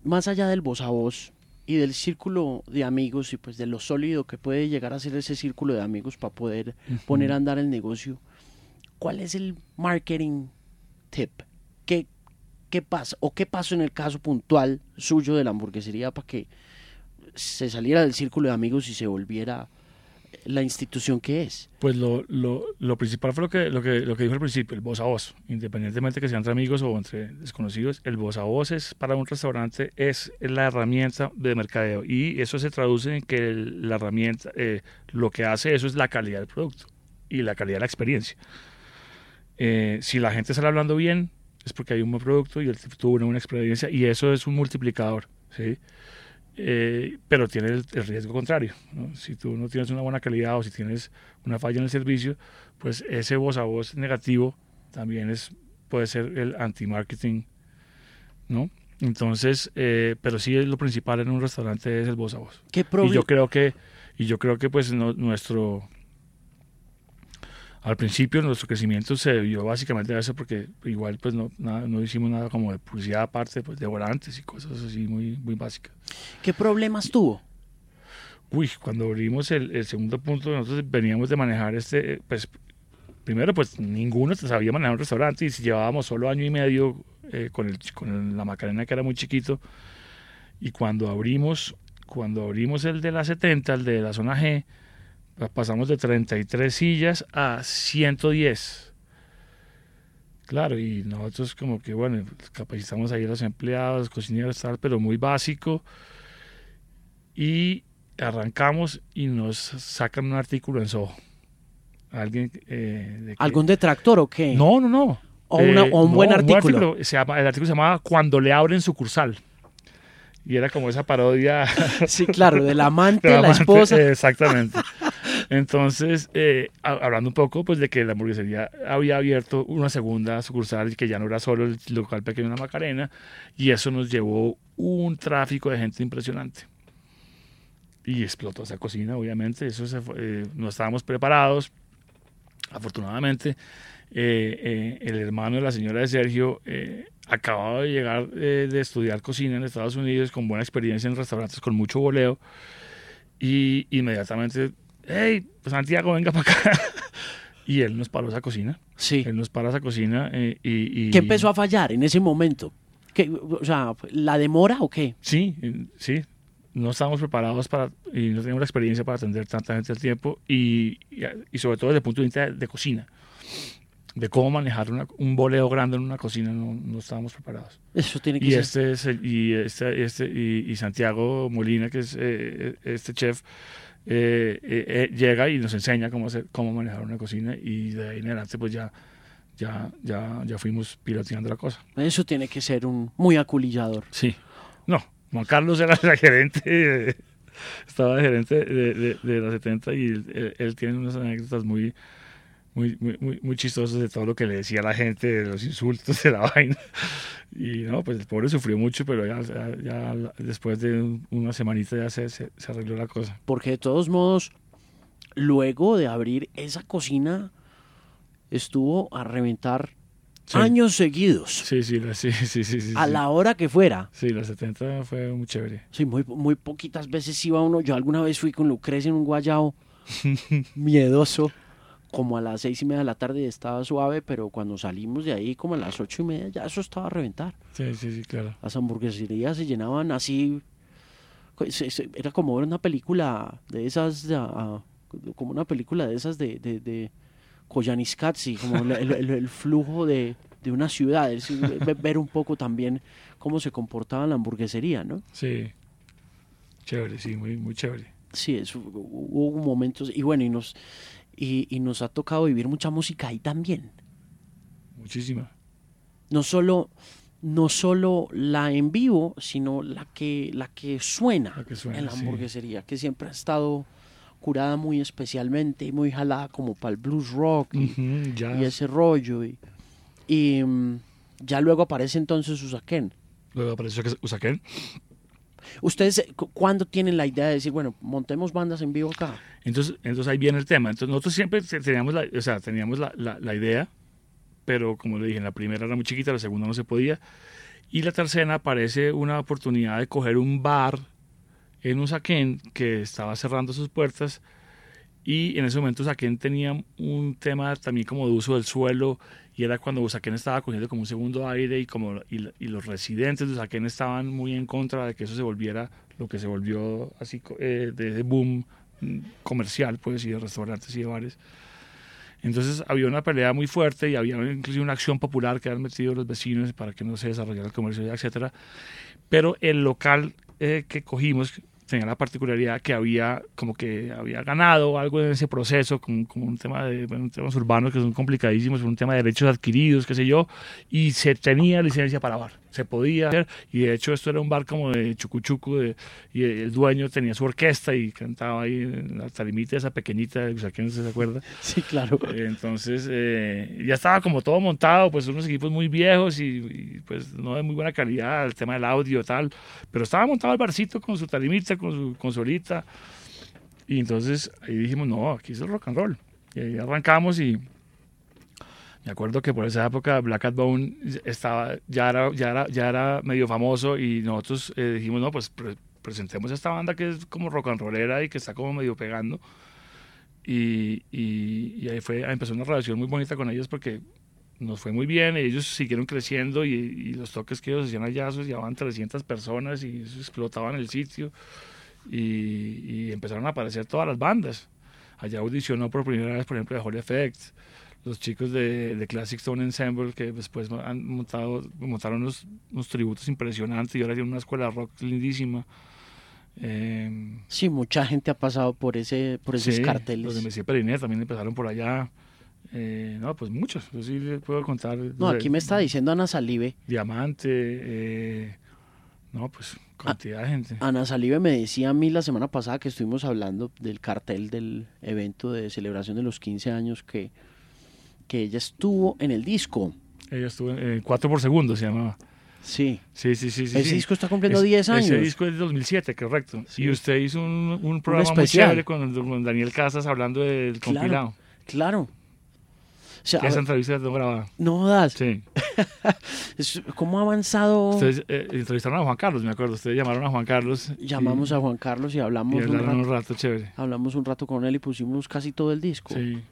más allá del voz a voz, y del círculo de amigos y pues de lo sólido que puede llegar a ser ese círculo de amigos para poder poner a andar el negocio, ¿cuál es el marketing tip? ¿Qué, ¿Qué pasa? ¿O qué pasó en el caso puntual suyo de la hamburguesería para que se saliera del círculo de amigos y se volviera la institución que es? Pues lo, lo, lo, principal fue lo que, lo, que, lo que dijo al principio, el voz a voz. Independientemente que sea entre amigos o entre desconocidos, el voz a voz es, para un restaurante es la herramienta de mercadeo y eso se traduce en que la herramienta, eh, lo que hace eso es la calidad del producto y la calidad de la experiencia. Eh, si la gente sale hablando bien, es porque hay un buen producto y él tuvo una buena experiencia y eso es un multiplicador. ¿sí? Eh, pero tiene el, riesgo contrario. Si tú no tienes una buena calidad o si tienes una falla en el servicio, pues ese voz a voz negativo también es, puede ser el anti-marketing. ¿no? Entonces, eh, pero sí lo principal en un restaurante es el voz a voz. ¿Qué y yo creo que, y yo creo que pues nuestro al principio nuestro crecimiento se debió básicamente a eso porque igual pues no, no hicimos nada como de publicidad aparte pues de volantes y cosas así muy, muy básicas. ¿Qué problemas tuvo? Uy, cuando abrimos el, segundo punto nosotros veníamos de manejar este, pues primero pues ninguno sabía manejar un restaurante y si llevábamos solo año y medio eh, con, el, con la Macarena que era muy chiquito y cuando abrimos, cuando abrimos el de la 70, el de la zona G, pasamos de 33 sillas a 110. Claro, y nosotros como que, bueno, capacitamos ahí a los empleados, cocineros, tal, pero muy básico. Y arrancamos y nos sacan un artículo en Soho. Alguien, eh, ¿Algún detractor o qué? No, no, no. O, una, o un buen artículo. se llama, el artículo se llamaba Cuando le abren sucursal y era como esa parodia. Sí, claro, del amante, de la, esposa. Exactamente. Entonces, eh, hablando un poco pues de que la hamburguesería había abierto una segunda sucursal y que ya no era solo el local pequeño de la Macarena, y eso nos llevó un tráfico de gente impresionante. Y explotó esa cocina, obviamente, eso eh, no estábamos preparados, afortunadamente. Eh, el hermano de la señora de Sergio acababa de llegar de estudiar cocina en Estados Unidos con buena experiencia en restaurantes con mucho voleo y inmediatamente hey, pues Santiago, venga para acá. y él nos paró esa cocina. Sí. Él nos paró esa cocina eh, y, ¿Qué empezó a fallar en ese momento? ¿Qué, o sea, ¿la demora o qué? Sí, sí. No estábamos preparados para, y no teníamos la experiencia para atender tanta gente al tiempo y, y, sobre todo desde el punto de vista de, cocina de cómo manejar un boleo grande en una cocina no, no estábamos preparados. Eso tiene que y ser. Este y este, este y, Santiago Molina, que es eh, este chef, eh, eh, eh, llega y nos enseña cómo, hacer, cómo manejar una cocina y de ahí en adelante pues ya ya, ya, ya fuimos piloteando la cosa. Eso tiene que ser un muy aculillador. Sí. No, Juan Carlos era el gerente, estaba de gerente de, de, la 70 y él, tiene unas anécdotas muy, muy, muy, muy chistosas de todo lo que le decía la gente, de los insultos, de la vaina. Y no, pues el pobre sufrió mucho, pero ya, ya, después de una semanita ya se, se, se arregló la cosa. Porque de todos modos, luego de abrir esa cocina estuvo a reventar años seguidos. Sí, sí, sí, sí, sí, A la hora que fuera. Sí, los 70 fue muy chévere. Sí, muy, muy poquitas veces iba uno. Yo alguna vez fui con Lucrecia en un guayao miedoso. Como a las seis y media de la tarde estaba suave, pero cuando salimos de ahí, como a las ocho y media, ya eso estaba a reventar. Sí, sí, sí, claro. Las hamburgueserías se llenaban así. Era como ver una película de esas, como una película de esas de, de Koyaanisqatsi, como el, flujo de, una ciudad, es ver un poco también cómo se comportaba la hamburguesería, ¿no? Sí, chévere, sí, muy, muy chévere. Sí, hubo momentos, y bueno, y nos, y, nos ha tocado vivir mucha música ahí también. Muchísima. No solo, no solo la en vivo, sino la que, la que suena, en la hamburguesería, que siempre ha estado curada muy especialmente, muy jalada como para el blues rock y, ese rollo. Y, mm, ya luego aparece entonces Usaquén. Luego aparece Usaquén. ¿Ustedes eh, cuándo tienen la idea de decir, bueno, montemos bandas en vivo acá? Entonces, entonces ahí viene el tema. Entonces nosotros siempre teníamos la, o sea, teníamos la, la, idea, pero como le dije, en la primera era muy chiquita, la segunda no se podía. Y la tercera aparece una oportunidad de coger un bar en Usaquén que estaba cerrando sus puertas y en ese momento Usaquén tenía un tema también como de uso del suelo y era cuando Usaquén estaba cogiendo como un segundo aire y como y, los residentes de Usaquén estaban muy en contra de que eso se volviera lo que se volvió así eh, de boom mm, comercial pues y de restaurantes y de bares. Entonces había una pelea muy fuerte y había incluso una acción popular que habían metido los vecinos para que no se desarrollara el comercio etcétera. Pero el local eh, que cogimos tenía la particularidad que había como que había ganado algo en ese proceso, como, como un tema de bueno, temas urbanos que son complicadísimos, un tema de derechos adquiridos, qué sé yo, y se tenía licencia para bar se podía hacer y de hecho esto era un bar como de chucuchucu de, y el dueño tenía su orquesta y cantaba ahí en la tarimita esa pequeñita, o sea, ¿quién no se acuerda? Sí, claro. entonces eh, ya estaba como todo montado, pues unos equipos muy viejos y, pues no de muy buena calidad, el tema del audio tal, pero estaba montado el barcito con su tarimita, con su consolita y entonces ahí dijimos, no, aquí es el rock and roll. Y ahí arrancamos y me acuerdo que por esa época Black Cat Bone estaba, ya, era, ya, era, ya era medio famoso y nosotros eh, dijimos, no, pues presentemos esta banda que es como rock and rollera y que está como medio pegando. Y, y, ahí fue, empezó una relación muy bonita con ellos porque nos fue muy bien, ellos siguieron creciendo y, los toques que ellos hacían allá se llevaban 300 personas y explotaban el sitio y, empezaron a aparecer todas las bandas. Allá audicionó por primera vez, por ejemplo, de Holy Effect, los chicos de, de, Classic Stone Ensemble que después han montado, montaron unos, unos tributos impresionantes y ahora tienen una escuela rock lindísima. Eh, sí, mucha gente ha pasado por ese por esos carteles. Los de Messier Perinet también empezaron por allá. Eh, no, pues muchos. Yo sí les puedo contar. No, aquí me está diciendo Ana Salive. Diamante. Eh, no, pues cantidad de gente. Ana Salive me decía a mí la semana pasada que estuvimos hablando del cartel del evento de celebración de los 15 años que que ella estuvo en el disco. Ella estuvo en 4 por segundo, se llamaba. Sí. Sí, sí, sí. Ese disco está cumpliendo 10 años. Ese disco es de 2007, correcto. Y usted hizo un, un programa muy chévere con, Daniel Casas hablando del compilado. Claro. O sea, esa entrevista no grabada. No das. Sí. ¿Cómo ha avanzado? Ustedes eh, entrevistaron a Juan Carlos, me acuerdo. Ustedes llamaron a Juan Carlos. Llamamos a Juan Carlos y hablamos y un, rato, un rato chévere. Hablamos un rato con él y pusimos casi todo el disco. Sí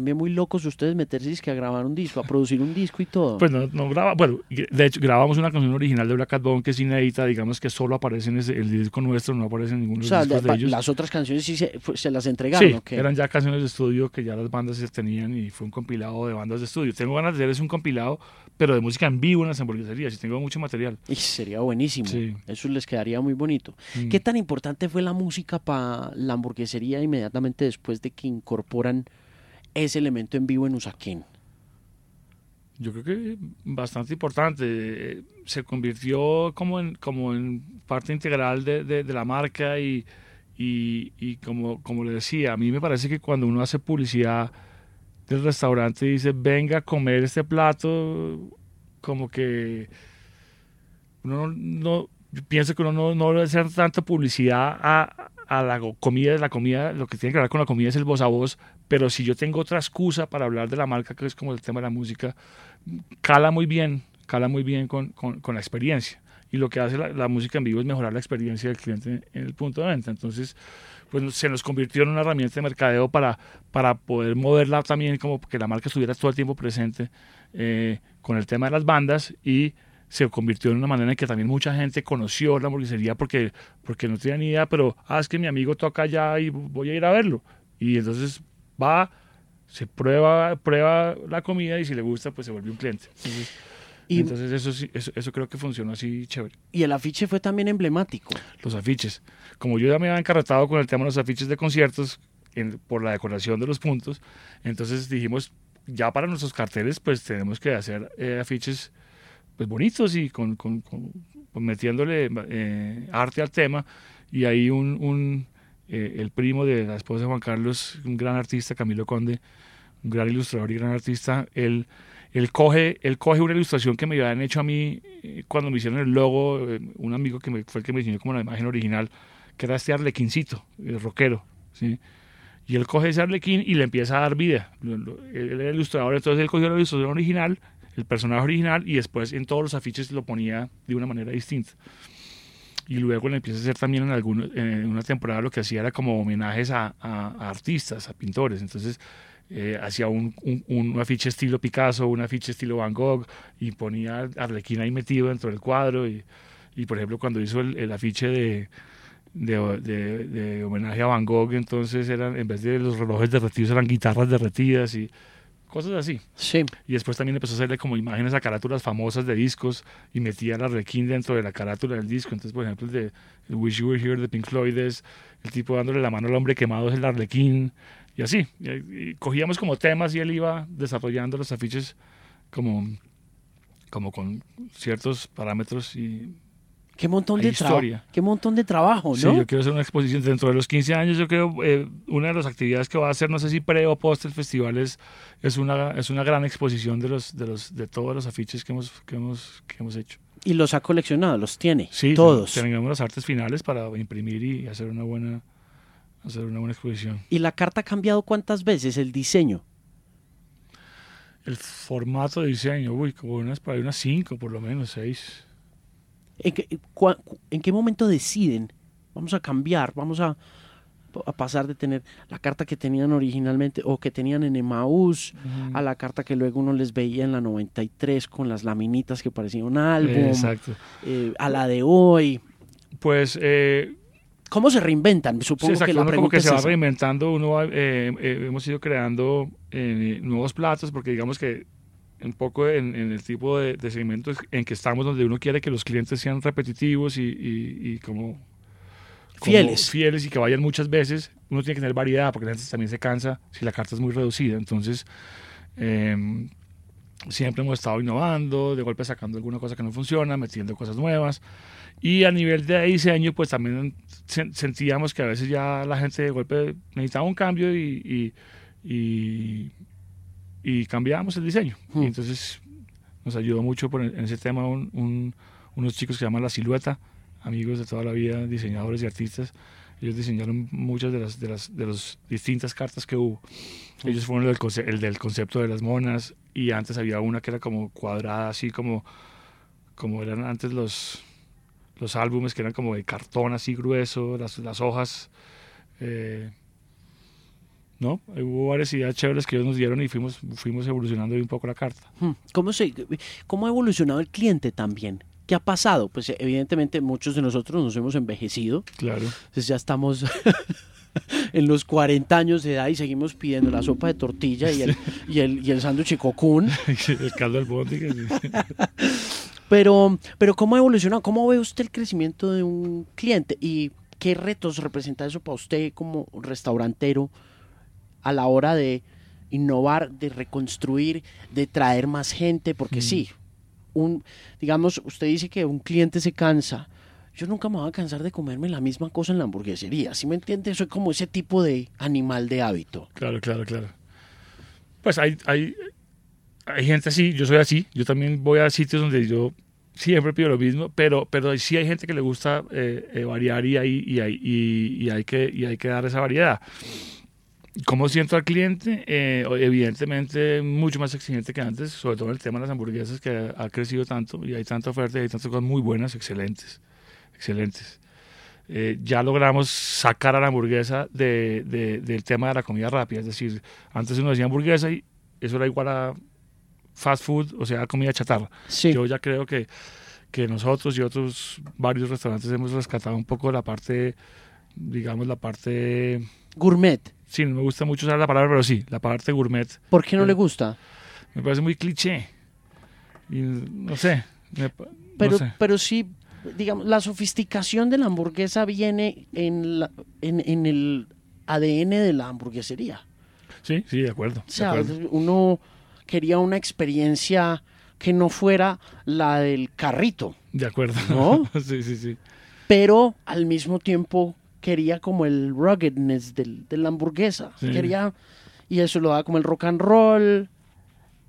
también muy locos ustedes meterse que a grabar un disco, a producir un disco y todo. Pues no, no graba, bueno, de hecho grabamos una canción original de Black Cat Bone que es inédita, digamos que solo aparece en el disco nuestro, no aparece en ninguno de los discos de, ellos. Las otras canciones sí se, se las entregaron. Sí, eran ya canciones de estudio que ya las bandas tenían y fue un compilado de bandas de estudio. Tengo ganas de hacer es un compilado, pero de música en vivo en las hamburgueserías y tengo mucho material. Y sería buenísimo. Eso les quedaría muy bonito. Mm. ¿Qué tan importante fue la música para la hamburguesería inmediatamente después de que incorporan ese elemento en vivo en Usaquén? Yo creo que bastante importante. Se convirtió como en, como en parte integral de, de, la marca y, y, como, como le decía, a mí me parece que cuando uno hace publicidad del restaurante y dice, venga a comer este plato, como que uno no, no pienso que uno no, no debe hacer tanta publicidad a, a la comida, la comida, lo que tiene que ver con la comida es el voz a voz, pero si yo tengo otra excusa para hablar de la marca, que es como el tema de la música, cala muy bien, cala muy bien con, con, con la experiencia. Y lo que hace la, la, música en vivo es mejorar la experiencia del cliente en el punto de venta. Entonces, pues se nos convirtió en una herramienta de mercadeo para, para poder moverla también, como que la marca estuviera todo el tiempo presente eh, con el tema de las bandas y se convirtió en una manera en que también mucha gente conoció la hamburguesería porque, porque no tenía ni idea, pero, ah, es que mi amigo toca allá y voy a ir a verlo. Y entonces va, se prueba, prueba la comida y si le gusta, pues se vuelve un cliente. Entonces, y, entonces eso, eso, eso, creo que funcionó así chévere. Y el afiche fue también emblemático. Los afiches. Como yo ya me había encarretado con el tema de los afiches de conciertos, por la decoración de los puntos, entonces dijimos, ya para nuestros carteles, pues tenemos que hacer eh, afiches pues bonitos y con, con, metiéndole eh, arte al tema. Y ahí un, un eh, el primo de la esposa de Juan Carlos, un gran artista, Camilo Conde, un gran ilustrador y gran artista, él, él, coge, él coge una ilustración que me habían hecho a mí eh, cuando me hicieron el logo, un amigo que me, fue el que me diseñó como la imagen original, que era este arlequincito, el rockero, ¿sí? Y él coge ese arlequín y le empieza a dar vida. Él era ilustrador, entonces él cogió la ilustración original, el personaje original y después en todos los afiches lo ponía de una manera distinta. Y luego le empieza a hacer también en, alguno, en una temporada lo que hacía era como homenajes a, artistas, a pintores. Entonces eh, hacía un, un, afiche estilo Picasso, un afiche estilo Van Gogh y ponía a Arlequín ahí metido dentro del cuadro. Y, y por ejemplo, cuando hizo el, afiche de, de, de, homenaje a Van Gogh, entonces eran, en vez de los relojes derretidos, eran guitarras derretidas y cosas así. Sí. Y después también empezó a hacerle como imágenes a carátulas famosas de discos y metía la Arlequín dentro de la carátula del disco. Entonces, por ejemplo, el de el Wish You Were Here de Pink Floyd es el tipo dándole la mano al hombre quemado es el Arlequín y así. Y, cogíamos como temas y él iba desarrollando los afiches como, como con ciertos parámetros y Qué montón, de trabajo. Qué montón de trabajo, ¿no? Sí, yo quiero hacer una exposición dentro de los 15 años. Yo creo eh, una de las actividades que va a hacer, no sé si pre o post el festival, es, es, una, es una gran exposición de, los, de, los, de todos los afiches que hemos, que hemos, que hemos hecho. ¿Y los ha coleccionado? ¿Los tiene? Sí, todos. Tenemos las artes finales para imprimir y hacer una buena, hacer una buena exposición. ¿Y la carta ha cambiado cuántas veces? ¿El diseño? El formato de diseño, uy, como unas, para unas cinco, por lo menos, seis. ¿En qué, momento deciden? Vamos a cambiar, vamos a, a, pasar de tener la carta que tenían originalmente o que tenían en Emaús a la carta que luego uno les veía en la 93 con las laminitas que parecían un álbum, Exacto. Eh, a la de hoy. Pues... Eh, ¿Cómo se reinventan? Supongo que la como que se va reinventando, uno eh, hemos ido creando nuevos platos porque digamos que un poco en, el tipo de, de, segmentos en que estamos, donde uno quiere que los clientes sean repetitivos y, y, como, fieles. fieles y que vayan muchas veces, uno tiene que tener variedad porque la gente también se cansa si la carta es muy reducida. Entonces, em, siempre hemos estado innovando, de golpe sacando alguna cosa que no funciona, metiendo cosas nuevas. Y a nivel de diseño, pues también sentíamos que a veces ya la gente de golpe necesitaba un cambio y, y y cambiamos el diseño. Y entonces nos ayudó mucho en ese tema unos chicos que se llaman La Silueta, amigos de toda la vida, diseñadores y artistas. Ellos diseñaron muchas de las, de las de las distintas cartas que hubo. Ellos fueron el, el, del concepto de las monas y antes había una que era como cuadrada, así como, como eran antes los, los álbumes que eran como de cartón así grueso, las, las hojas. Eh, ¿no? Hubo varias ideas chéveres que ellos nos dieron y fuimos, fuimos evolucionando un poco la carta. Hmm. ¿Cómo, se, ¿Cómo ha evolucionado el cliente también? ¿Qué ha pasado? Pues evidentemente muchos de nosotros nos hemos envejecido. Claro. Entonces ya estamos en los 40 años de edad y seguimos pidiendo la sopa de tortilla y el, y el, y el sándwich cocún. el caldo del bote. pero, pero ¿cómo ha evolucionado? ¿Cómo ve usted el crecimiento de un cliente? ¿Y qué retos representa eso para usted como restaurantero? A la hora de innovar, de reconstruir, de traer más gente, porque Mm. sí, un, digamos, usted dice que un cliente se cansa. Yo nunca me voy a cansar de comerme la misma cosa en la hamburguesería. ¿Sí me entiende? Soy como ese tipo de animal de hábito. Claro, claro, claro. Pues hay, hay, hay gente así, yo soy así, yo también voy a sitios donde yo siempre pido lo mismo, pero, pero sí hay gente que le gusta eh, eh, variar y hay, y, hay, y, y hay que, y hay que dar esa variedad. ¿Cómo siento al cliente? Eh, evidentemente mucho más exigente que antes, sobre todo en el tema de las hamburguesas que ha, ha crecido tanto y hay tanta oferta y hay tantas cosas muy buenas, excelentes, excelentes. Eh, ya logramos sacar a la hamburguesa de, de- del tema de la comida rápida, es decir, antes uno decía hamburguesa y eso era igual a fast food, o sea, comida chatarra. Sí. Yo ya creo que, que nosotros y otros varios restaurantes hemos rescatado un poco la parte, digamos, la parte Gourmet. Sí, no me gusta mucho usar la palabra, pero sí, la parte gourmet ¿Por qué no Eh, le gusta? me parece muy cliché. Y no sé. me pa- no Pero, sé. pero sí, digamos, la sofisticación de la hamburguesa viene en, la- en, en el ADN de la hamburguesería. Sí, sí, de acuerdo. O de sea, acuerdo. uno quería una experiencia que no fuera la del carrito, De acuerdo. ¿No? sí, sí, sí. pero al mismo tiempo quería como el ruggedness del- de la hamburguesa. Sí. Quería, y eso lo daba como el rock and roll,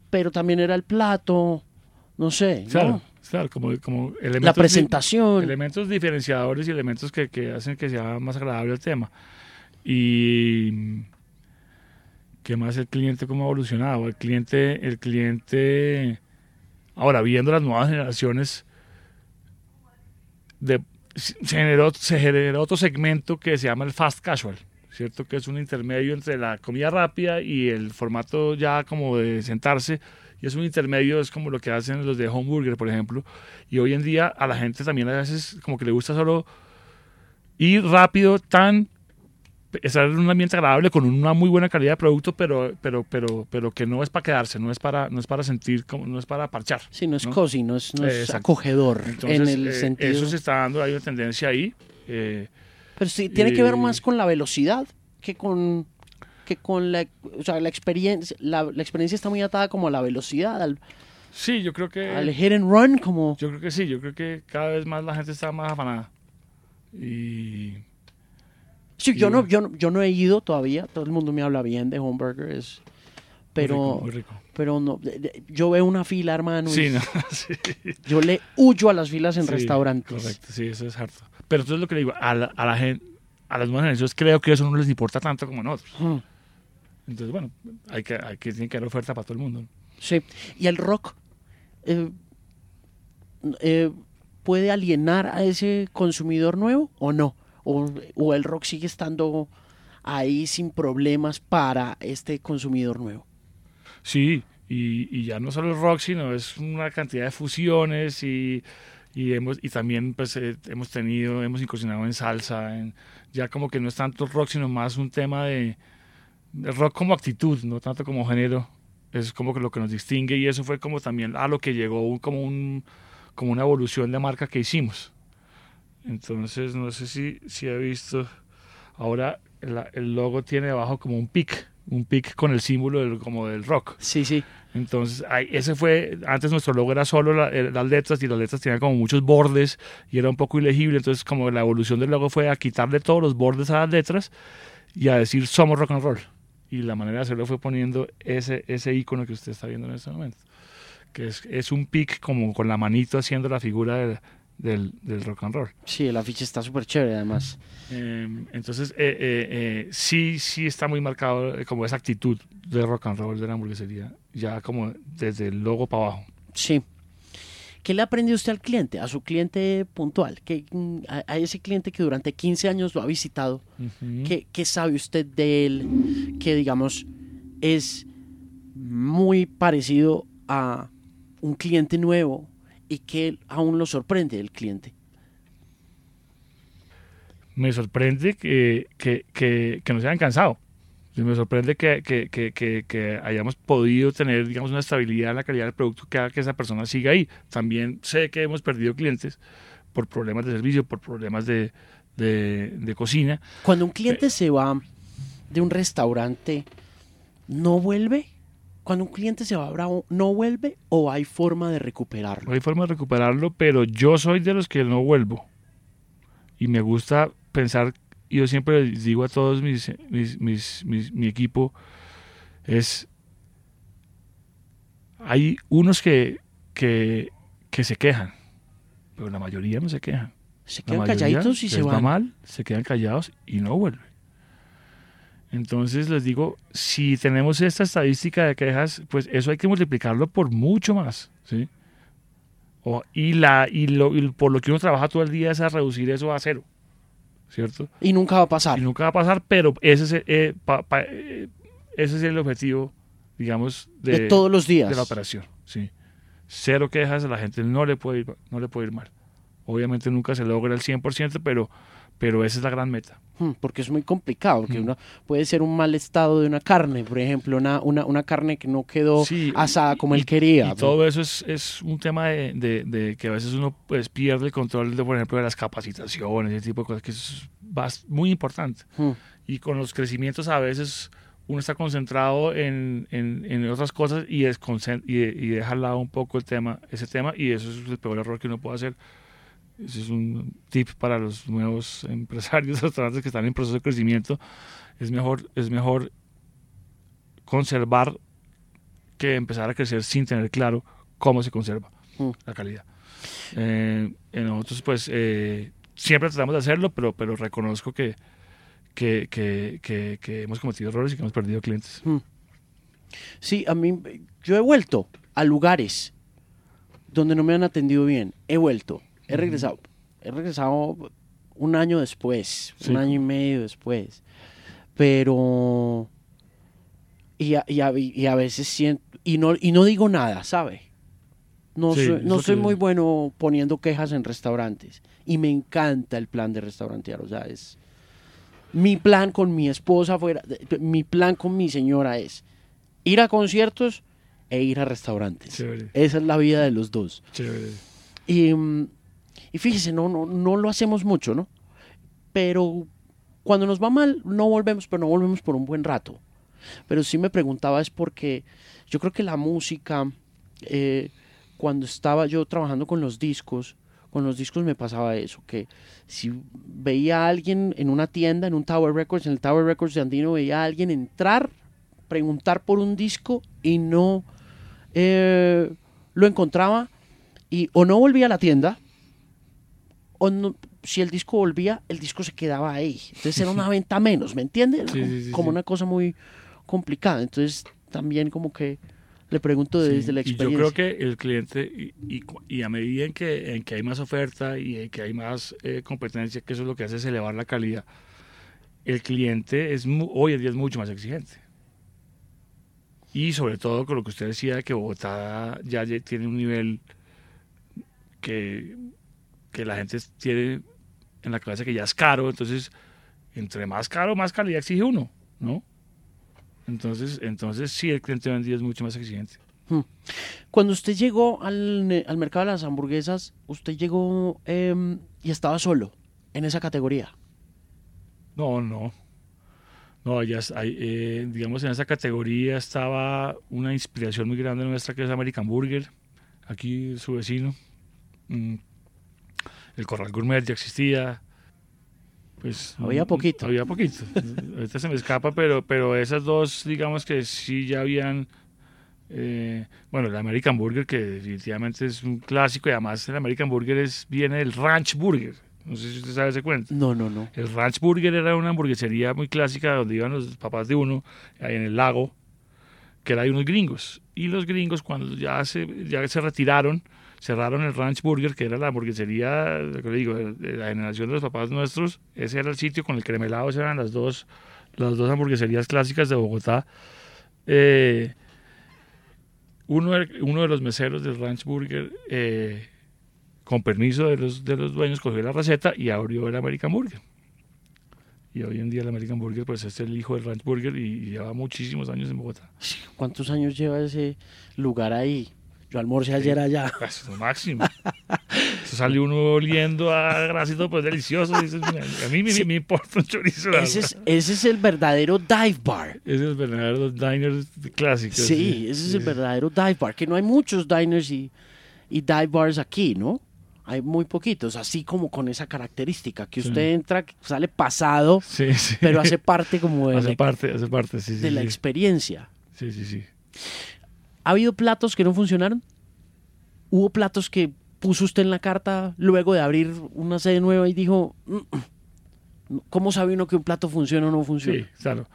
pero también era el plato, no sé, ¿no? Claro, claro, como, como elementos. la presentación. elementos diferenciadores y elementos que, que hacen que sea más agradable el tema. Y qué más el cliente cómo ha evolucionado. El cliente, el cliente, ahora viendo las nuevas generaciones, de, se, generó, se generó otro segmento que se llama el fast casual, ¿cierto? Que es un intermedio entre la comida rápida y el formato ya como de sentarse. Y es un intermedio, es como lo que hacen los de Homeburger, por ejemplo. Y hoy en día a la gente también a veces como que le gusta solo ir rápido, tan estar en un ambiente agradable con una muy buena calidad de producto, pero pero pero pero que no es para quedarse, no es para no es para sentir como no es para parchar. Sí, no es ¿no? cozy, no es, no es Exacto. acogedor Entonces, en el eh, sentido. eso se está dando, hay una tendencia ahí. eh, Pero sí, tiene que ver más con la velocidad que con que con la, o sea, la experiencia, la, la experiencia está muy atada como a la velocidad, al, sí, yo creo que al hit and run, como yo creo que sí, yo creo que cada vez más la gente está más afanada. Y sí, yo no, yo no, yo no he ido todavía, todo el mundo me habla bien de Homeburger, es, pero, muy rico, muy rico. pero no, yo veo una fila, hermano, Sí, no, sí. yo le huyo a las filas en Sí, restaurantes. Correcto, sí, eso es harto. Pero entonces lo que le digo, a la, a la gente, a las nuevas generaciones creo que eso no les importa tanto como a nosotros. Mm, Entonces, bueno, hay que, hay que, tiene que haber oferta para todo el mundo. Sí, y el rock eh, eh, puede alienar a ese consumidor nuevo o no, o, o el rock sigue estando ahí sin problemas para este consumidor nuevo. Sí, y, y ya no solo el rock, sino es una cantidad de fusiones y, y, hemos, y también pues, eh, hemos tenido, hemos incursionado en salsa, en, ya como que no es tanto rock, sino más un tema de, de rock como actitud, no tanto como género. Es como que lo que nos distingue y eso fue como también a lo que llegó como, un, como una evolución de marca que hicimos. Entonces, no sé si, si he visto, ahora la- el logo tiene debajo como un pic, un pic con el símbolo del, como del rock. Sí, sí. Entonces, ahí- ese fue, antes nuestro logo era solo la- las letras y las letras tenían como muchos bordes y era un poco ilegible, entonces como la evolución del logo fue a quitarle todos los bordes a las letras y a decir somos rock and roll. Y la manera de hacerlo fue poniendo ese, ese icono que usted está viendo en este momento, que es, es un pic como con la manito haciendo la figura del, del, del rock and roll. Sí, el afiche está súper chévere además. Eh, entonces, eh, eh, eh, sí, sí está muy marcado eh, como esa actitud de rock and roll de la hamburguesería, ya como desde el logo para abajo. Sí. ¿Qué le aprendió usted al cliente, a su cliente puntual, que, mm, a, a ese cliente que durante 15 años lo ha visitado? ¿Qué, qué sabe usted de él que, digamos, es muy parecido a un cliente nuevo y que aún lo sorprende el cliente? Me sorprende que, que, que, que no se hayan cansado. Me sorprende que, que, que, que, hayamos podido tener, digamos, una estabilidad en la calidad del producto que haga que esa persona siga ahí. También sé que hemos perdido clientes por problemas de servicio, por problemas de, de, de cocina. Cuando un cliente se va de un restaurante, ¿No vuelve? Cuando un cliente se va bravo, ¿no vuelve o hay forma de recuperarlo? No hay forma de recuperarlo, pero yo soy de los que no vuelvo. Y me gusta pensar, y yo siempre les digo a todos mis, mis, mis- mis- mi equipo, es, hay unos que, que, que se quejan, pero la mayoría no se quejan. Se quedan calladitos y se les va van. mal, se quedan callados y no vuelven. Entonces les digo, si tenemos esta estadística de quejas, pues eso hay que multiplicarlo por mucho más, ¿sí? O- y la y, lo, y por lo que uno trabaja todo el día es a reducir eso a cero, ¿cierto? Y nunca va a pasar. Y nunca va a pasar, pero ese es, eh, pa- pa- eh, ese es el objetivo, digamos, de, de, todos los días. de la operación, sí. Cero quejas, a la gente no le puede ir, no le puede ir mal. Obviamente nunca se logra el 100%, pero, pero esa es la gran meta. Hmm, Porque es muy complicado, porque Mm. uno puede ser un mal estado de una carne, por ejemplo, una, una, una carne que no quedó Sí, asada como y- él quería. Y todo eso es, es un tema de, de- de que a veces uno pues, pierde el control, de, por ejemplo, de las capacitaciones, ese tipo de cosas, que es muy importante. Hmm. Y con los crecimientos a veces uno está concentrado en, en- en otras cosas y, y, y deja al lado un poco el tema, ese tema y eso es el peor error que uno puede hacer. Ese es un tip para los nuevos empresarios, restaurantes que están en proceso de crecimiento. Es mejor, es mejor conservar que empezar a crecer sin tener claro cómo se conserva Mm. la calidad. Eh, en nosotros, pues, eh, siempre tratamos de hacerlo, pero, pero reconozco que, que, que, que- que hemos cometido errores y que hemos perdido clientes. Sí, a mí, yo he vuelto a lugares donde no me han atendido bien. He vuelto, he regresado. He regresado un año después, Sí. un año y medio después. Pero. Y a, y a- y a veces siento. Y no, y no digo nada, ¿sabe? No Sí, soy, no muy bueno poniendo quejas en restaurantes. Y me encanta el plan de restaurantear. O sea, es. Mi plan con mi esposa fuera. Mi plan con mi señora es ir a conciertos e ir a restaurantes. Chévere, Esa es la vida de los dos. chévere. Y, mm, y fíjese, no, no, no lo hacemos mucho, ¿no? Pero cuando nos va mal, no volvemos, pero no volvemos por un buen rato. Pero sí me preguntaba es porque yo creo que la música, eh, cuando estaba yo trabajando con los discos, con los discos me pasaba eso, que si veía a alguien en una tienda, en un Tower Records, en el Tower Records de Andino, veía a alguien entrar, preguntar por un disco y no eh, lo encontraba y o no volvía a la tienda o no- si el disco volvía, el disco se quedaba ahí. Entonces era una venta menos, ¿me entiendes? Sí, sí, sí, como una cosa muy complicada. Entonces también como que le pregunto desde la y yo experiencia. creo que el cliente, y, y cu- y a medida en que, en que hay más oferta y en que hay más eh, competencia, que eso es lo que hace es elevar la calidad, el cliente es hoy en día es mucho más exigente. Y sobre todo con lo que usted decía, de que Bogotá ya tiene un nivel que, que la gente tiene en la cabeza que ya es caro, entonces entre más caro, más calidad exige uno, ¿no? Entonces, entonces sí, el cliente día es mucho más exigente. Cuando usted llegó al, al mercado de las hamburguesas, usted llegó em, y estaba solo en esa categoría. No, no. No, ya eh, digamos, en esa categoría estaba una inspiración muy grande nuestra que es American Burger, aquí su vecino. Mm, El Corral Gourmet ya existía. Pues, Había poquito. Había poquito. Ahorita se me escapa, pero, pero esas dos, digamos que sí ya habían. eh, bueno, el American Burger, que definitivamente es un clásico, y además el American Burger es, viene del Ranch Burger. No sé si usted sabe ese cuento. No, no, no. El Ranch Burger era una hamburguesería muy clásica donde iban los papás de uno, ahí en el lago, que era de unos gringos. Y los gringos, cuando ya se, ya se retiraron, cerraron el Ranch Burger, que era la hamburguesería, lo que digo, de, la generación de los papás nuestros. Ese era el sitio con el cremelado, esas eran las dos, las dos hamburgueserías clásicas de Bogotá. Eh, uno, uno de los meseros del Ranch Burger, eh, con permiso de los, de los dueños, cogió la receta y abrió el American Burger. Y hoy en día el American Burger pues es el hijo del Ranch Burger y lleva muchísimos años en Bogotá. ¿Cuántos años lleva ese lugar ahí? Yo almorcé ayer allá. Pues, es lo máximo. Eso sale uno oliendo a grasito, pues delicioso. Dices, "Mira, a mí me, me importa un chorizo. Ese verdad". es, ese es el verdadero dive bar. Ese es el verdadero diner clásico. Sí, ese es el verdadero dive bar. Que no hay muchos diners y, y dive bars aquí, ¿no? Hay muy poquitos, así como con esa característica, que usted entra, sale pasado, Sí, sí. pero hace parte como de, hace la, parte, hace parte, sí, sí. de la sí. experiencia. Sí, sí, sí. ¿Ha habido platos que no funcionaron? ¿Hubo platos que puso usted en la carta luego de abrir una sede nueva y dijo, "Mm, mm"? ¿cómo sabe uno que un plato funciona o no funciona? Sí, claro.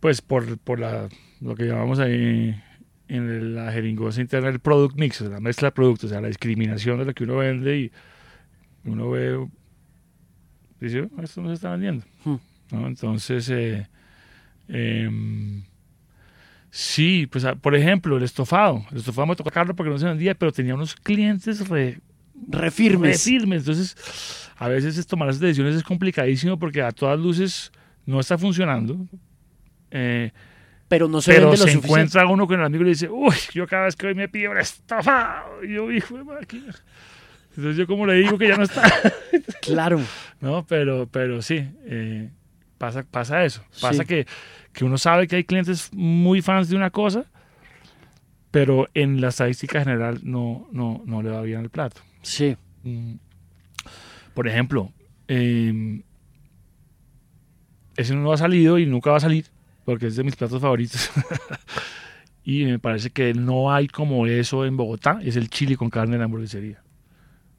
Pues por, por la, lo que llamamos ahí en la jeringosa interna el product mix, o sea, la mezcla de productos, o sea, la discriminación de lo que uno vende y uno ve, dice, "Oh, esto no se está vendiendo. Hmm. ¿no? Entonces, eh, em, sí, pues ah, por ejemplo, el estofado. El estofado me tocó sacarlo porque no se vendía, pero tenía unos clientes re, Refirmes. re firmes. Entonces, a veces es tomar esas decisiones es complicadísimo porque a todas luces no está funcionando. Eh, pero no se pero vende lo se suficiente. encuentra uno con el amigo y le dice, uy, yo cada vez que hoy me pido un estofado, y yo, hijo de máquina. Entonces yo como le digo que ya no está. Claro. no, pero, pero sí, eh, pasa, pasa eso. Pasa Sí. que, que uno sabe que hay clientes muy fans de una cosa, pero en la estadística general no, no, no le va bien al plato. Sí. Mm. Por ejemplo, eh, ese no ha salido y nunca va a salir porque es de mis platos favoritos. y me parece que no hay como eso en Bogotá, es el chili con carne en la hamburguesería.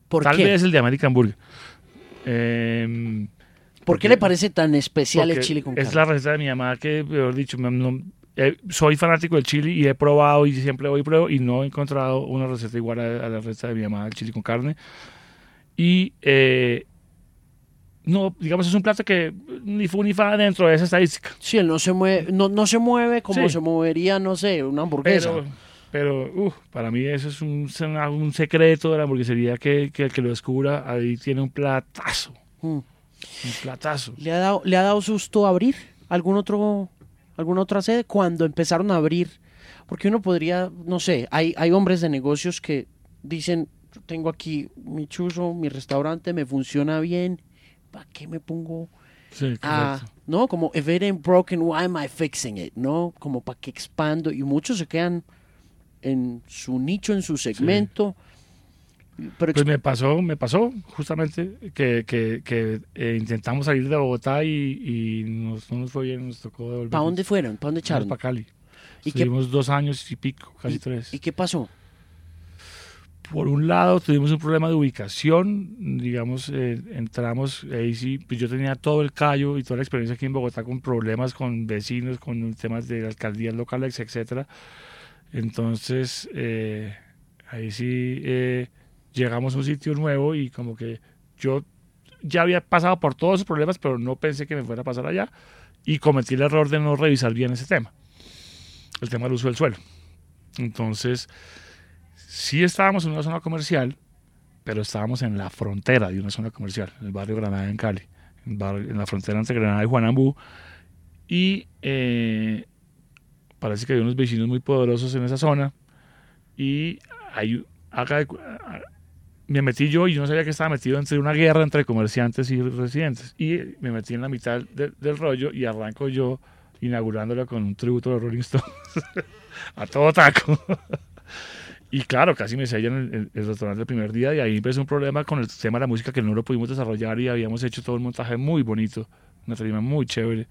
¿Por Tal qué? vez el de American Burger. Eh, ¿Por qué le parece tan especial el chile con Es carne? la receta de mi mamá que, mejor dicho, me- no- eh, soy fanático del chili y he probado y siempre voy y pruebo y no he encontrado una receta igual a, a la receta de mi mamá del chili con carne. Y eh, no, digamos, es un plato que ni fu ni fa dentro de esa estadística. Sí, él no se mueve, no, no se mueve como Sí. se movería, no sé, una hamburguesa. Pero, pero uh, para mí eso es un, un secreto de la hamburguesería que, que el que lo descubra ahí tiene un platazo. Mm. Un platazo. ¿Le ha dado, le ha dado susto abrir algún otro, alguna otra sede cuando empezaron a abrir? Porque uno podría, no sé, hay, hay hombres de negocios que dicen, "Yo tengo aquí mi chuzo, mi restaurante, me funciona bien, ¿para qué me pongo Sí, a, no? Como, if it ain't broken, why am I fixing it? ¿No? Como, ¿para qué expando? Y muchos se quedan en su nicho, en su segmento. Pero Pues me pasó, me pasó justamente que, que, que, eh, intentamos salir de Bogotá y, y nos, no nos fue bien, nos tocó devolver. ¿para dónde fueron? ¿Para dónde echaron? Para Cali. ¿Y qué- Estuvimos dos años y pico, casi ¿Y- tres. ¿Y qué pasó? Por un lado, tuvimos un problema de ubicación, digamos, eh, entramos, ahí sí, pues yo tenía todo el callo y toda la experiencia aquí en Bogotá con problemas con vecinos, con temas de alcaldías locales, etcétera. Entonces, eh, ahí sí eh, llegamos a un sitio nuevo y como que yo ya había pasado por todos esos problemas, pero no pensé que me fuera a pasar allá y cometí el error de no revisar bien ese tema, el tema del uso del suelo. Entonces, sí estábamos en una zona comercial, pero estábamos en la frontera de una zona comercial, en el barrio Granada en Cali, en, barrio- en la frontera entre Granada y Juanambú. Y eh, parece que hay unos vecinos muy poderosos en esa zona. Y hay, haga me metí yo y yo no sabía que estaba metido entre una guerra entre comerciantes y residentes. Y me metí en la mitad del, del rollo y arranco yo inaugurándolo con un tributo de Rolling Stones a todo taco. Y claro, casi me sellan el, el- el restaurante el primer día y ahí empezó un problema con el tema de la música que no lo pudimos desarrollar y habíamos hecho todo un montaje muy bonito, una tarima muy chévere.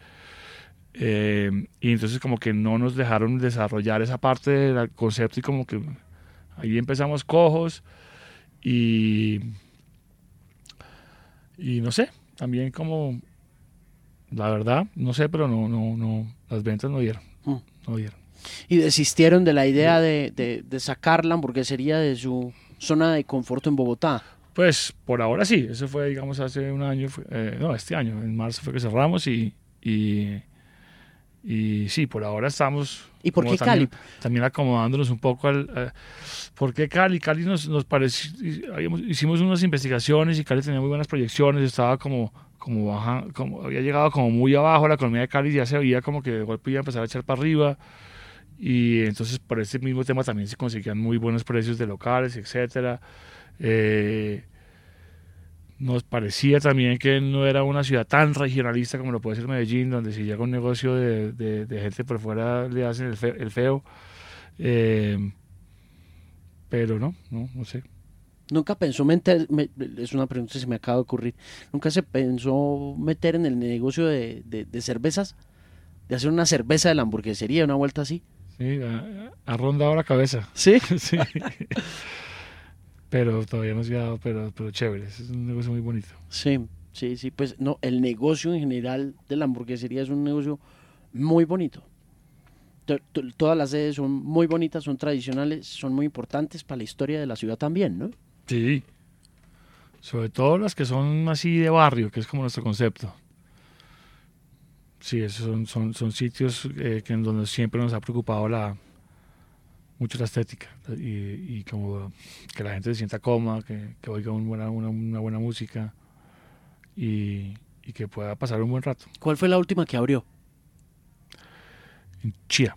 Eh, y entonces como que no nos dejaron desarrollar esa parte del concepto y como que ahí empezamos cojos y, y no sé, también como la verdad, no sé, pero no, no, no, las ventas no dieron, Mm. no dieron. Y desistieron de la idea de, de, de sacar la hamburguesería de su zona de confort en Bogotá. Pues por ahora sí, eso fue, digamos, hace un año, eh, no, este año, en marzo fue que cerramos y, y, y sí, por ahora estamos... ¿Y por qué también, Cali? También acomodándonos un poco al... eh, ¿Por qué Cali? Cali nos, nos pareció, hicimos unas investigaciones y Cali tenía muy buenas proyecciones, estaba como, como baja, como había llegado como muy abajo la economía de Cali, ya se veía como que de golpe iba a empezar a echar para arriba y entonces por ese mismo tema también se conseguían muy buenos precios de locales, etcétera. Eh, nos parecía también que no era una ciudad tan regionalista como lo puede ser Medellín, donde si llega un negocio de, gente por fuera le hacen el, feo. Eh, pero no, no, no sé. Nunca pensó meter, es una pregunta que se me acaba de ocurrir, nunca se pensó meter en el negocio de, cervezas, de hacer una cerveza de la hamburguesería, una vuelta así. Sí, ha, rondado la cabeza. Sí. sí. pero todavía no ha llegado, pero, pero chévere, es un negocio muy bonito. Sí, sí, sí, pues no, el negocio en general de la hamburguesería es un negocio muy bonito. Todas las sedes son muy bonitas, son tradicionales, son muy importantes para la historia de la ciudad también, ¿no? Sí, sobre todo las que son así de barrio, que es como nuestro concepto. Sí, esos son, son, son sitios eh, que en donde siempre nos ha preocupado la, mucho la estética y, como que la gente se sienta cómoda, que, oiga una, una, buena música y, que pueda pasar un buen rato. ¿Cuál fue la última que abrió? En Chía.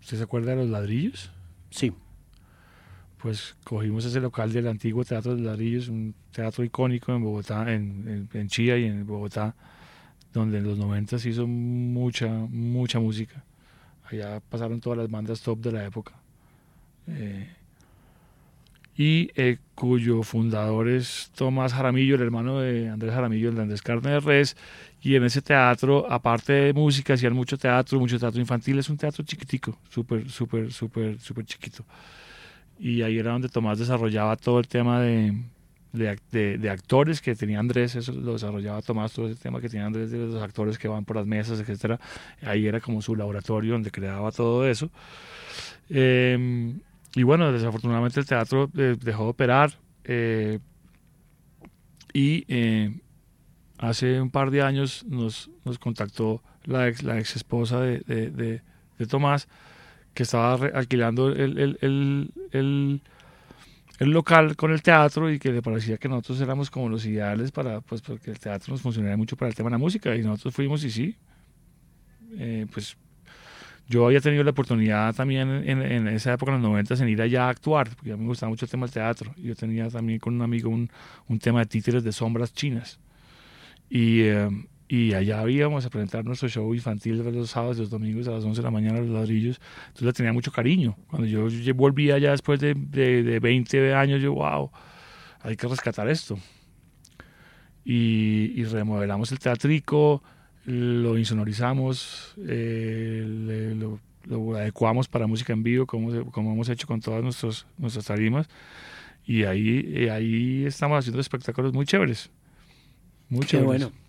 ¿Usted se acuerda de los ladrillos? Sí. Pues cogimos ese local del antiguo Teatro de Ladrillos, un teatro icónico en Bogotá, en, en, Chía y en Bogotá, donde en los 90 se hizo mucha, mucha música Allá pasaron todas las bandas top de la época. Eh, y eh, cuyo fundador es Tomás Jaramillo, el hermano de Andrés Jaramillo, el de Andrés Carne de Res. Y en ese teatro, aparte de música, hacían mucho teatro, mucho teatro infantil. Es un teatro chiquitico, súper, súper, súper, súper chiquito. Y ahí era donde Tomás desarrollaba todo el tema de, de, de, actores que tenía Andrés, eso lo desarrollaba Tomás, todo ese tema que tenía Andrés de los actores que van por las mesas, etcétera. Ahí era como su laboratorio donde creaba todo eso. Em, y bueno, desafortunadamente el teatro eh, dejó de operar. Eh, y eh, hace un par de años nos, nos contactó la ex, la ex esposa de, de, Tomás, que estaba alquilando el, el el local con el teatro y que le parecía que nosotros éramos como los ideales para, pues, porque el teatro nos funcionaría mucho para el tema de la música y nosotros fuimos y sí, eh, pues yo había tenido la oportunidad también en, esa época, en los 90, en ir allá a actuar, porque a mí me gustaba mucho el tema del teatro. Yo tenía también con un amigo un, un tema de títeres de sombras chinas. Y, eh, y allá íbamos a presentar nuestro show infantil de los sábados y los domingos a las 11 de la mañana los ladrillos. Entonces le tenía mucho cariño. Cuando yo, volví allá después de, de, 20 años, yo, wow, hay que rescatar esto. Y, remodelamos el teatrico, lo insonorizamos, eh, lo, adecuamos para música en vivo, como, como hemos hecho con todas nuestros, nuestras tarimas. Y ahí, eh, ahí estamos haciendo espectáculos muy chéveres. Muy chéveres. bueno.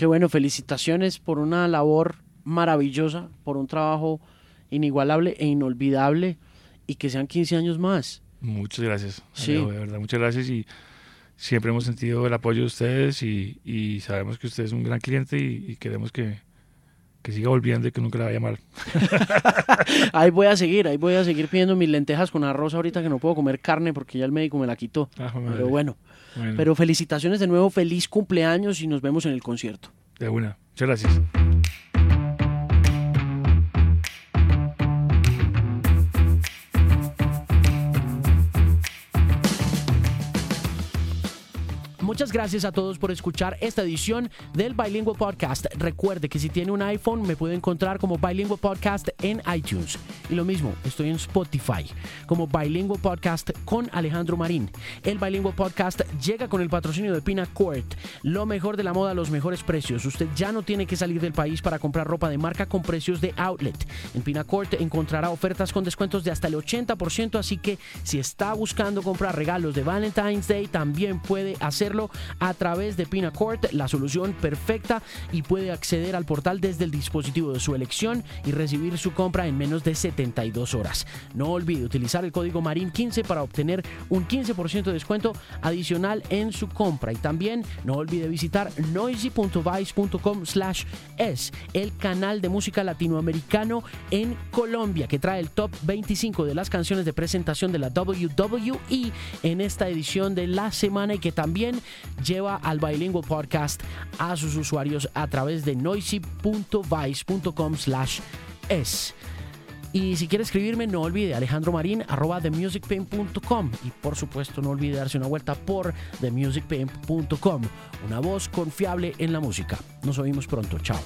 Qué bueno, felicitaciones por una labor maravillosa, por un trabajo inigualable e inolvidable y que sean 15 años más. Muchas gracias. Sí. De verdad, muchas gracias y siempre hemos sentido el apoyo de ustedes y, sabemos que usted es un gran cliente y, queremos que, siga volviendo y que nunca le vaya mal. ahí voy a seguir, ahí voy a seguir pidiendo mis lentejas con arroz ahorita que no puedo comer carne porque ya el médico me la quitó. Ah, Pero bueno, pero felicitaciones de nuevo, feliz cumpleaños y nos vemos en el concierto. De una. Muchas gracias. Muchas gracias a todos por escuchar esta edición del Bilingual Podcast. Recuerde que si tiene un iPhone me puede encontrar como Bilingual Podcast en iTunes. Y lo mismo, estoy en Spotify como Bilingual Podcast con Alejandro Marín. El Bilingual Podcast llega con el patrocinio de Pina Court. Lo mejor de la moda, los mejores precios. Usted ya no tiene que salir del país para comprar ropa de marca con precios de outlet. En Pina Court encontrará ofertas con descuentos de hasta el 80%, así que si está buscando comprar regalos de Valentine's Day, también puede hacerlo a través de Pinacourt, la solución perfecta y puede acceder al portal desde el dispositivo de su elección y recibir su compra en menos de 72 horas. No olvide utilizar el código MARIN15 para obtener un 15% de descuento adicional en su compra y también no olvide visitar noisy.vice.com slash es el canal de música latinoamericano en Colombia que trae el top 25 de las canciones de presentación de la WWE en esta edición de la semana y que también lleva al Bilingual Podcast a sus usuarios a través de noisy.vice.com slash es. Y si quiere escribirme, no olvide alejandromarin arroba themusicpain.com y por supuesto no olvide darse una vuelta por themusicpain.com, una voz confiable en la música. Nos oímos pronto, chao.